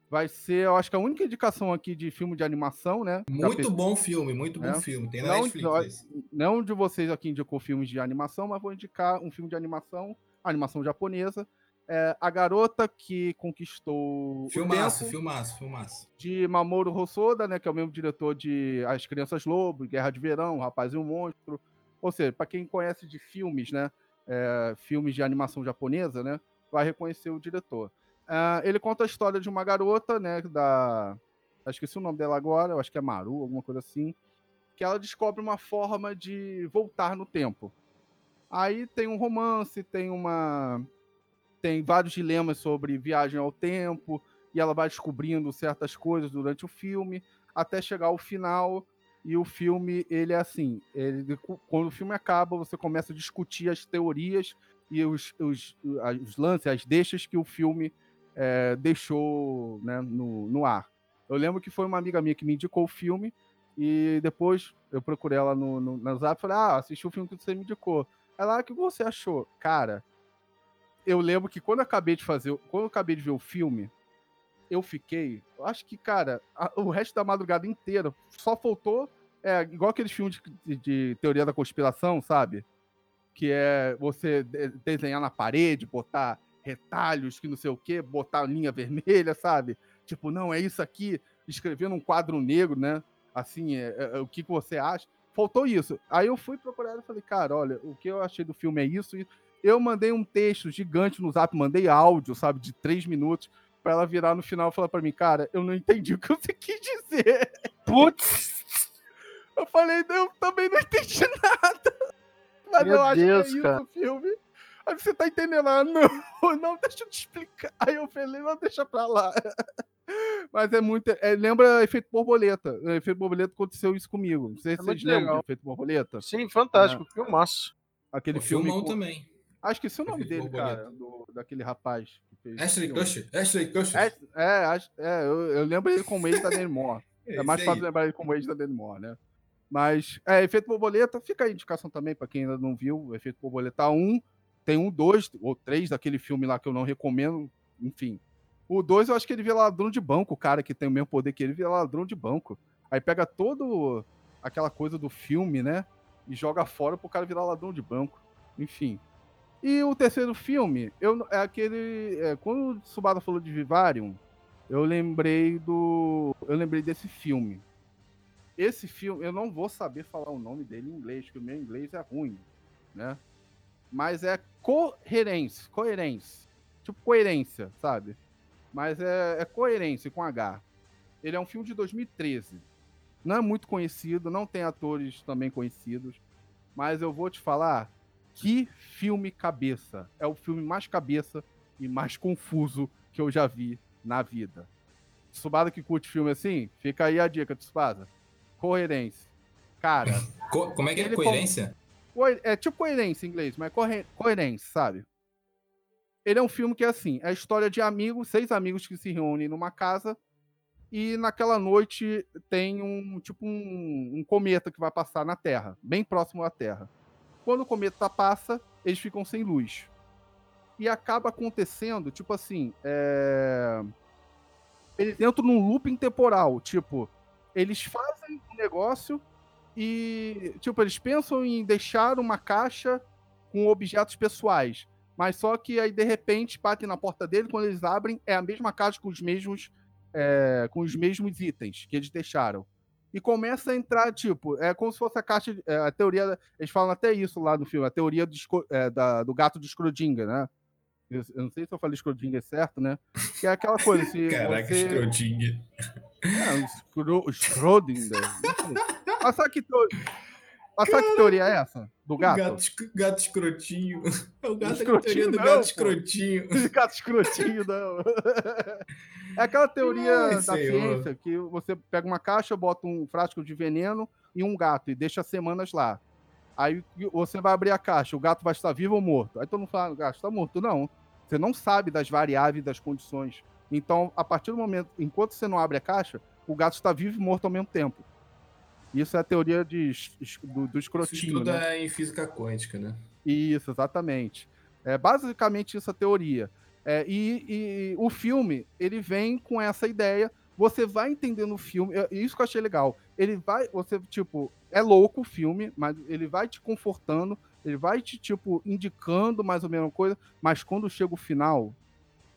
Vai ser, eu acho que a única indicação aqui de filme de animação, né? Muito bom filme, muito bom É. filme. Tem Não, Netflix. não de vocês aqui indicou filmes de animação, mas vou indicar um filme de animação, animação japonesa. É A Garota que Conquistou Filmaço, o Tempo, filmaço, filmaço. de Mamoru Hosoda, né, que é o mesmo diretor de As Crianças Lobo, Guerra de Verão, Rapaz e o Monstro. Ou seja, para quem conhece de filmes, né, é, filmes de animação japonesa, né, vai reconhecer o diretor. Ah, ele conta a história de uma garota, né, da... eu Esqueci o nome dela agora, eu acho que é Maru, alguma coisa assim, que ela descobre uma forma de voltar no tempo. Aí tem um romance, tem uma. Tem vários dilemas sobre viagem ao tempo, e ela vai descobrindo certas coisas durante o filme, até chegar ao final. E o filme, ele é assim: ele, quando o filme acaba, você começa a discutir as teorias e os, os, os lances, as deixas que o filme é, deixou né, no, no ar. Eu lembro que foi uma amiga minha que me indicou o filme, e depois eu procurei ela no, no, no Zap e falei: Ah, assisti o filme que você me indicou. Ela, ah, o que você achou? Cara, eu lembro que quando eu acabei de fazer, quando eu acabei de ver o filme, eu fiquei, eu acho que, cara, a, o resto da madrugada inteira só faltou, é, igual aqueles filmes de, de, teoria da conspiração, sabe? Que é você desenhar na parede, botar retalhos, que não sei o quê, botar linha vermelha, sabe? Tipo, não, é isso aqui, escrever num quadro negro, né? Assim, é, é, é o que, que você acha? faltou isso. Aí eu fui procurar e falei, cara, olha, o que eu achei do filme é isso. E eu mandei um texto gigante no zap, mandei áudio, sabe, de três minutos, para ela virar no final e falar para mim, cara, eu não entendi o que você quis dizer. Putz! Eu falei, eu também não entendi nada. Mas Meu eu acho Deus, que é cara. isso o filme. Aí você tá entendendo? Ela, não, não, deixa eu te explicar. Aí eu falei, não, deixa pra lá. Mas é muito. É, lembra efeito borboleta. O efeito borboleta aconteceu isso comigo. Não sei se É vocês lembram do efeito borboleta. Sim, fantástico. Filmaço. Aquele O filme. filmão com- também. Acho que esse é o nome dele, cara. do- daquele rapaz que fez. Ashley. Kutcher. Ashley Kutcher. É, é, acho- é, eu, eu lembro ele como ex da Demi Moore. É mais fácil lembrar ele como ex da Demi Moore, né? Mas, é, Efeito Borboleta, fica aí a indicação também pra quem ainda não viu. o Efeito Borboleta 1, tem um, dois ou três daquele filme lá que eu não recomendo, enfim. O 2 eu acho que ele vira ladrão de banco, o cara que tem o mesmo poder que ele vira ladrão de banco. Aí pega todo aquela coisa do filme, né? E joga fora pro cara virar ladrão de banco. Enfim. E o terceiro filme, eu, é aquele. é, quando o Subada falou de Vivarium, eu lembrei do. Eu lembrei desse filme. Esse filme, eu não vou saber falar o nome dele em inglês, porque o meu inglês é ruim, né? Mas é coerência, coerência. Tipo coerência, sabe? Mas é, é coerência com H. Ele é um filme de 2013. Não é muito conhecido, não tem atores também conhecidos. Mas eu vou te falar que filme cabeça. É o filme mais cabeça e mais confuso que eu já vi na vida. Tsubasa que curte filme assim, fica aí a dica, Tsubasa. Coerência. Cara, Co- como é que é? Coerência? Coe- É tipo coerência em inglês, mas corre- coerência, sabe? Ele é um filme que é assim, é a história de amigos, seis amigos que se reúnem numa casa e naquela noite tem um tipo um, um cometa que vai passar na Terra, bem próximo à Terra. Quando o cometa passa, eles ficam sem luz. E acaba acontecendo, tipo assim, é... eles entram num looping temporal, tipo, eles fazem um negócio e, tipo, eles pensam em deixar uma caixa com objetos pessoais. Mas só que aí, de repente, batem na porta dele, quando eles abrem, é a mesma caixa com os mesmos, é, com os mesmos itens que eles deixaram. E começa a entrar, tipo, é como se fosse a caixa. de- é, a teoria. Eles falam até isso lá no filme, a teoria do, é, da- do gato de Schrödinger, né? Eu, eu não sei se eu falei Schrödinger certo, né? Que é aquela coisa, se Caraca, você... É, Scro- sei. Mas sabe que, sabe que teoria é essa? Do gato? Gato, gato escrotinho. É o gato a Escrotinho teoria do não, gato pô. escrotinho. gato escrotinho, não. É aquela teoria Ai, da senhor. ciência que você pega uma caixa, bota um frasco de veneno e um gato e deixa semanas lá. Aí você vai abrir a caixa, o gato vai estar vivo ou morto. Aí todo mundo fala, o gato está morto. Não. Você não sabe das variáveis das condições. Então, a partir do momento, enquanto você não abre a caixa, o gato está vivo e morto ao mesmo tempo. Isso é a teoria de, do, do Isso escrotinho, tudo né? é em física quântica, né? Isso, exatamente. É basicamente isso a teoria. É, e, e o filme, ele vem com essa ideia. Você vai entendendo o filme. é Isso que eu achei legal. Ele vai. Você, tipo, é louco o filme, mas ele vai te confortando. Ele vai te, tipo, indicando mais ou menos coisa. Mas quando chega o final,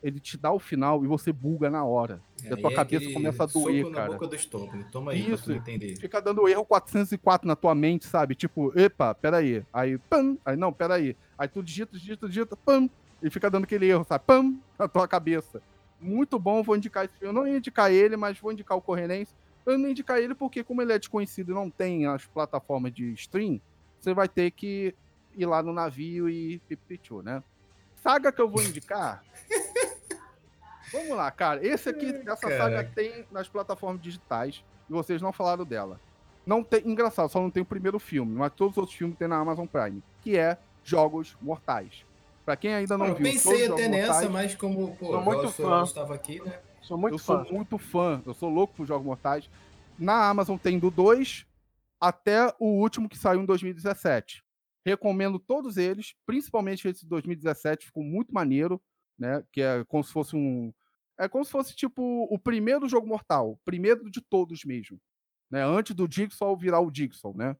ele te dá o final e você buga na hora. E a tua é cabeça começa a doer, soco cara. na boca do estômago. Toma aí, pra Isso. tu entender. Fica dando erro 404 na tua mente, sabe? Tipo, epa, peraí. Aí, pam. Aí, não, peraí. Aí tu digita, digita, digita, pam. E fica dando aquele erro, sabe? Pam, na tua cabeça. Muito bom, vou indicar esse filme. Eu não ia indicar ele, mas vou indicar o Correnense. Eu não ia indicar ele porque, como ele é desconhecido e não tem as plataformas de stream, você vai ter que ir lá no navio e pipichu, né? Saga que eu vou indicar. Vamos lá, cara. Esse aqui, essa Caraca. saga tem nas plataformas digitais e vocês não falaram dela. Não tem, engraçado, só não tem o primeiro filme, mas todos os outros filmes tem na Amazon Prime, que é Jogos Mortais. Pra quem ainda não Eu viu, pensei até Jogos nessa, Mortais, mas como pô, Sou muito fã. eu estava aqui, né? Sou muito eu fã. sou muito fã, eu sou louco por Jogos Mortais. Na Amazon tem do 2 até o último que saiu em 2017. Recomendo todos eles, principalmente esse de 2017, ficou muito maneiro, né? Que é como se fosse um. É como se fosse tipo o primeiro jogo mortal, primeiro de todos mesmo. Né? Antes do Jigsaw virar o Jigsaw, né?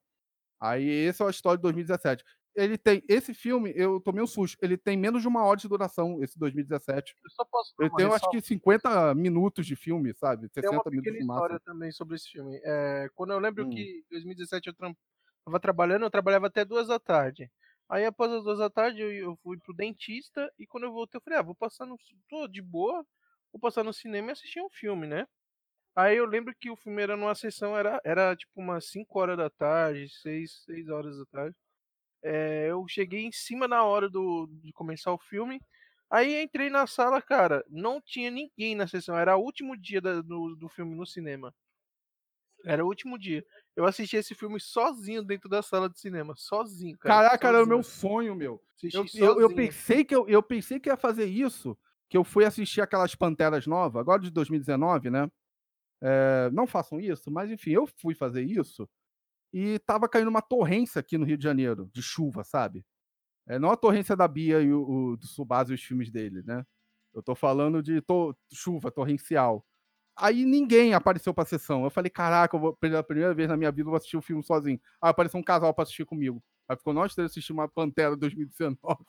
Aí essa é a história de 2017. Ele tem. Esse filme, eu tomei um susto. Ele tem menos de uma hora de duração, esse 2017. Eu só posso Ele tem, eu acho que 50 minutos de filme, sabe? 60 Tem uma minutos pequena máximo. história também sobre esse filme. É, quando eu lembro Hum. que em 2017 eu estava trabalhando, eu trabalhava até duas da tarde. Aí após as duas da tarde eu, eu fui pro dentista e quando eu voltei eu falei, ah, vou passar no. tô de boa, vou passar no cinema e assistir um filme, né? Aí eu lembro que o filme era numa sessão, era, era tipo umas 5 horas da tarde, 6, 6 horas da tarde. É, eu cheguei em cima na hora do, de começar o filme. Aí entrei na sala, cara, não tinha ninguém na sessão. Era o último dia da- do, do filme no cinema. Era o último dia. Eu assisti esse filme sozinho dentro da sala de cinema. Sozinho, cara. Caraca, era o meu sozinho. sonho, meu. Eu, eu, eu sozinho. pensei que eu, eu pensei que ia fazer isso, que eu fui assistir aquelas Panteras novas, agora de 2019, né? É, não façam isso, mas enfim, eu fui fazer isso e tava caindo uma torrência aqui no Rio de Janeiro, de chuva, sabe? É, não a torrência da Bia e o, o do Subasa e os filmes dele, né? Eu tô falando de to- chuva torrencial. Aí ninguém apareceu pra sessão. Eu falei, caraca, eu vou, pela primeira vez na minha vida eu vou assistir o filme sozinho. Aí apareceu um casal pra assistir comigo. Aí ficou nós três assistindo uma Pantera 2019.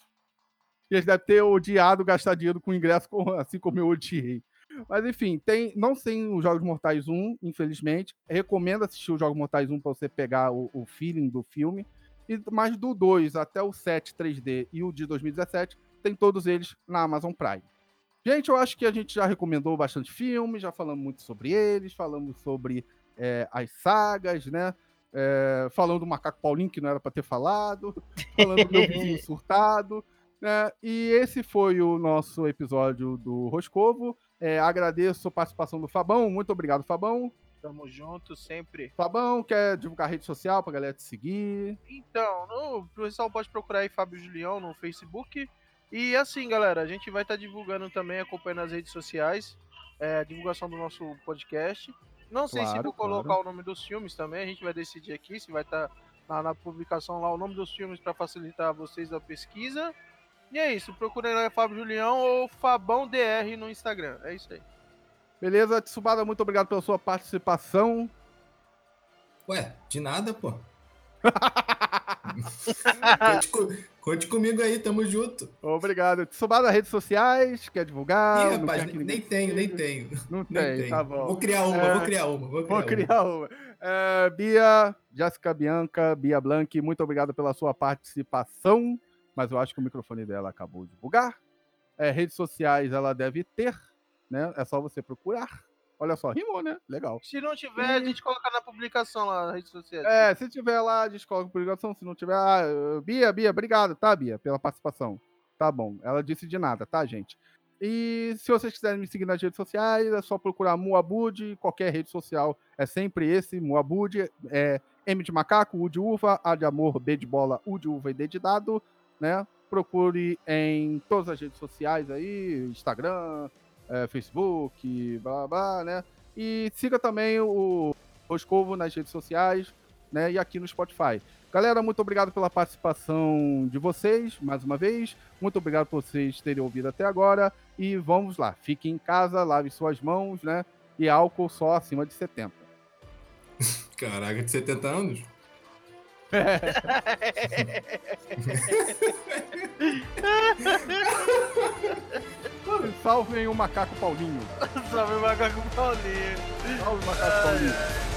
E eles devem ter odiado gastar dinheiro com ingresso, assim como eu odiei. Mas enfim, tem, não tem os Jogos Mortais 1, infelizmente. Recomendo assistir os Jogos Mortais 1 pra você pegar o, o feeling do filme. E, mas do 2 até o 7 3D e o de 2017, tem todos eles na Amazon Prime. Gente, eu acho que a gente já recomendou bastante filmes, já falamos muito sobre eles, falamos sobre é, as sagas, né? É, falando do Macaco Paulinho, que não era para ter falado, falando do meu vizinho surtado. Né? E esse foi o nosso episódio do Roscovo. É, agradeço a participação do Fabão. Muito obrigado, Fabão. Tamo junto sempre. Fabão, quer divulgar rede social pra galera te seguir? Então, no, o pessoal pode procurar aí Fábio Julião no Facebook. E assim, galera, a gente vai estar divulgando também, acompanhando as redes sociais, é, a divulgação do nosso podcast. Não sei se Claro, vou claro. colocar o nome dos filmes também, a gente vai decidir aqui se vai estar na, na publicação lá o nome dos filmes para facilitar vocês a pesquisa. E é isso, procurem lá Fábio Julião ou Fabão DR no Instagram. É isso aí. Beleza, Tsubada, muito obrigado pela sua participação. Ué, de nada, pô. conte, co- conte comigo aí, tamo junto. Obrigado. Tsubada, redes sociais, quer divulgar? Ih, rapaz, quer que nem ninguém tenho, nem tenho. Não Nem tem, tenho. tá bom. Vou criar uma, É, vou criar uma, vou criar Vou uma. criar uma. É, Bia, Jéssica Bianca, Bia Blanc, muito obrigado pela sua participação. Mas eu acho que o microfone dela acabou de bugar. É, redes sociais ela deve ter, né? É só você procurar. Olha só, rimou, né? Legal. Se não tiver, a gente coloca na publicação lá nas redes sociais. É, se tiver lá, descoloca publicação. Se não tiver, ah, Bia, Bia, obrigado, tá, Bia, pela participação. Tá bom. Ela disse de nada, tá, gente? E se vocês quiserem me seguir nas redes sociais, é só procurar Muabud, qualquer rede social. É sempre esse, Muabud. É M de macaco, U de uva, A de amor, B de bola, U de uva e D de dado, né? Procure em todas as redes sociais aí, Instagram, eh, Facebook, blá blá, blá, né? E siga também o Roscovo nas redes sociais, né? E aqui no Spotify. Galera, muito obrigado pela participação de vocês, mais uma vez. Muito obrigado por vocês terem ouvido até agora. E vamos lá, fique em casa, lave suas mãos, né? E álcool só acima de 70. Caraca, de 70 anos? Salvem o macaco Paulinho. Salve, macaco Paulinho. Salve o macaco Paulinho.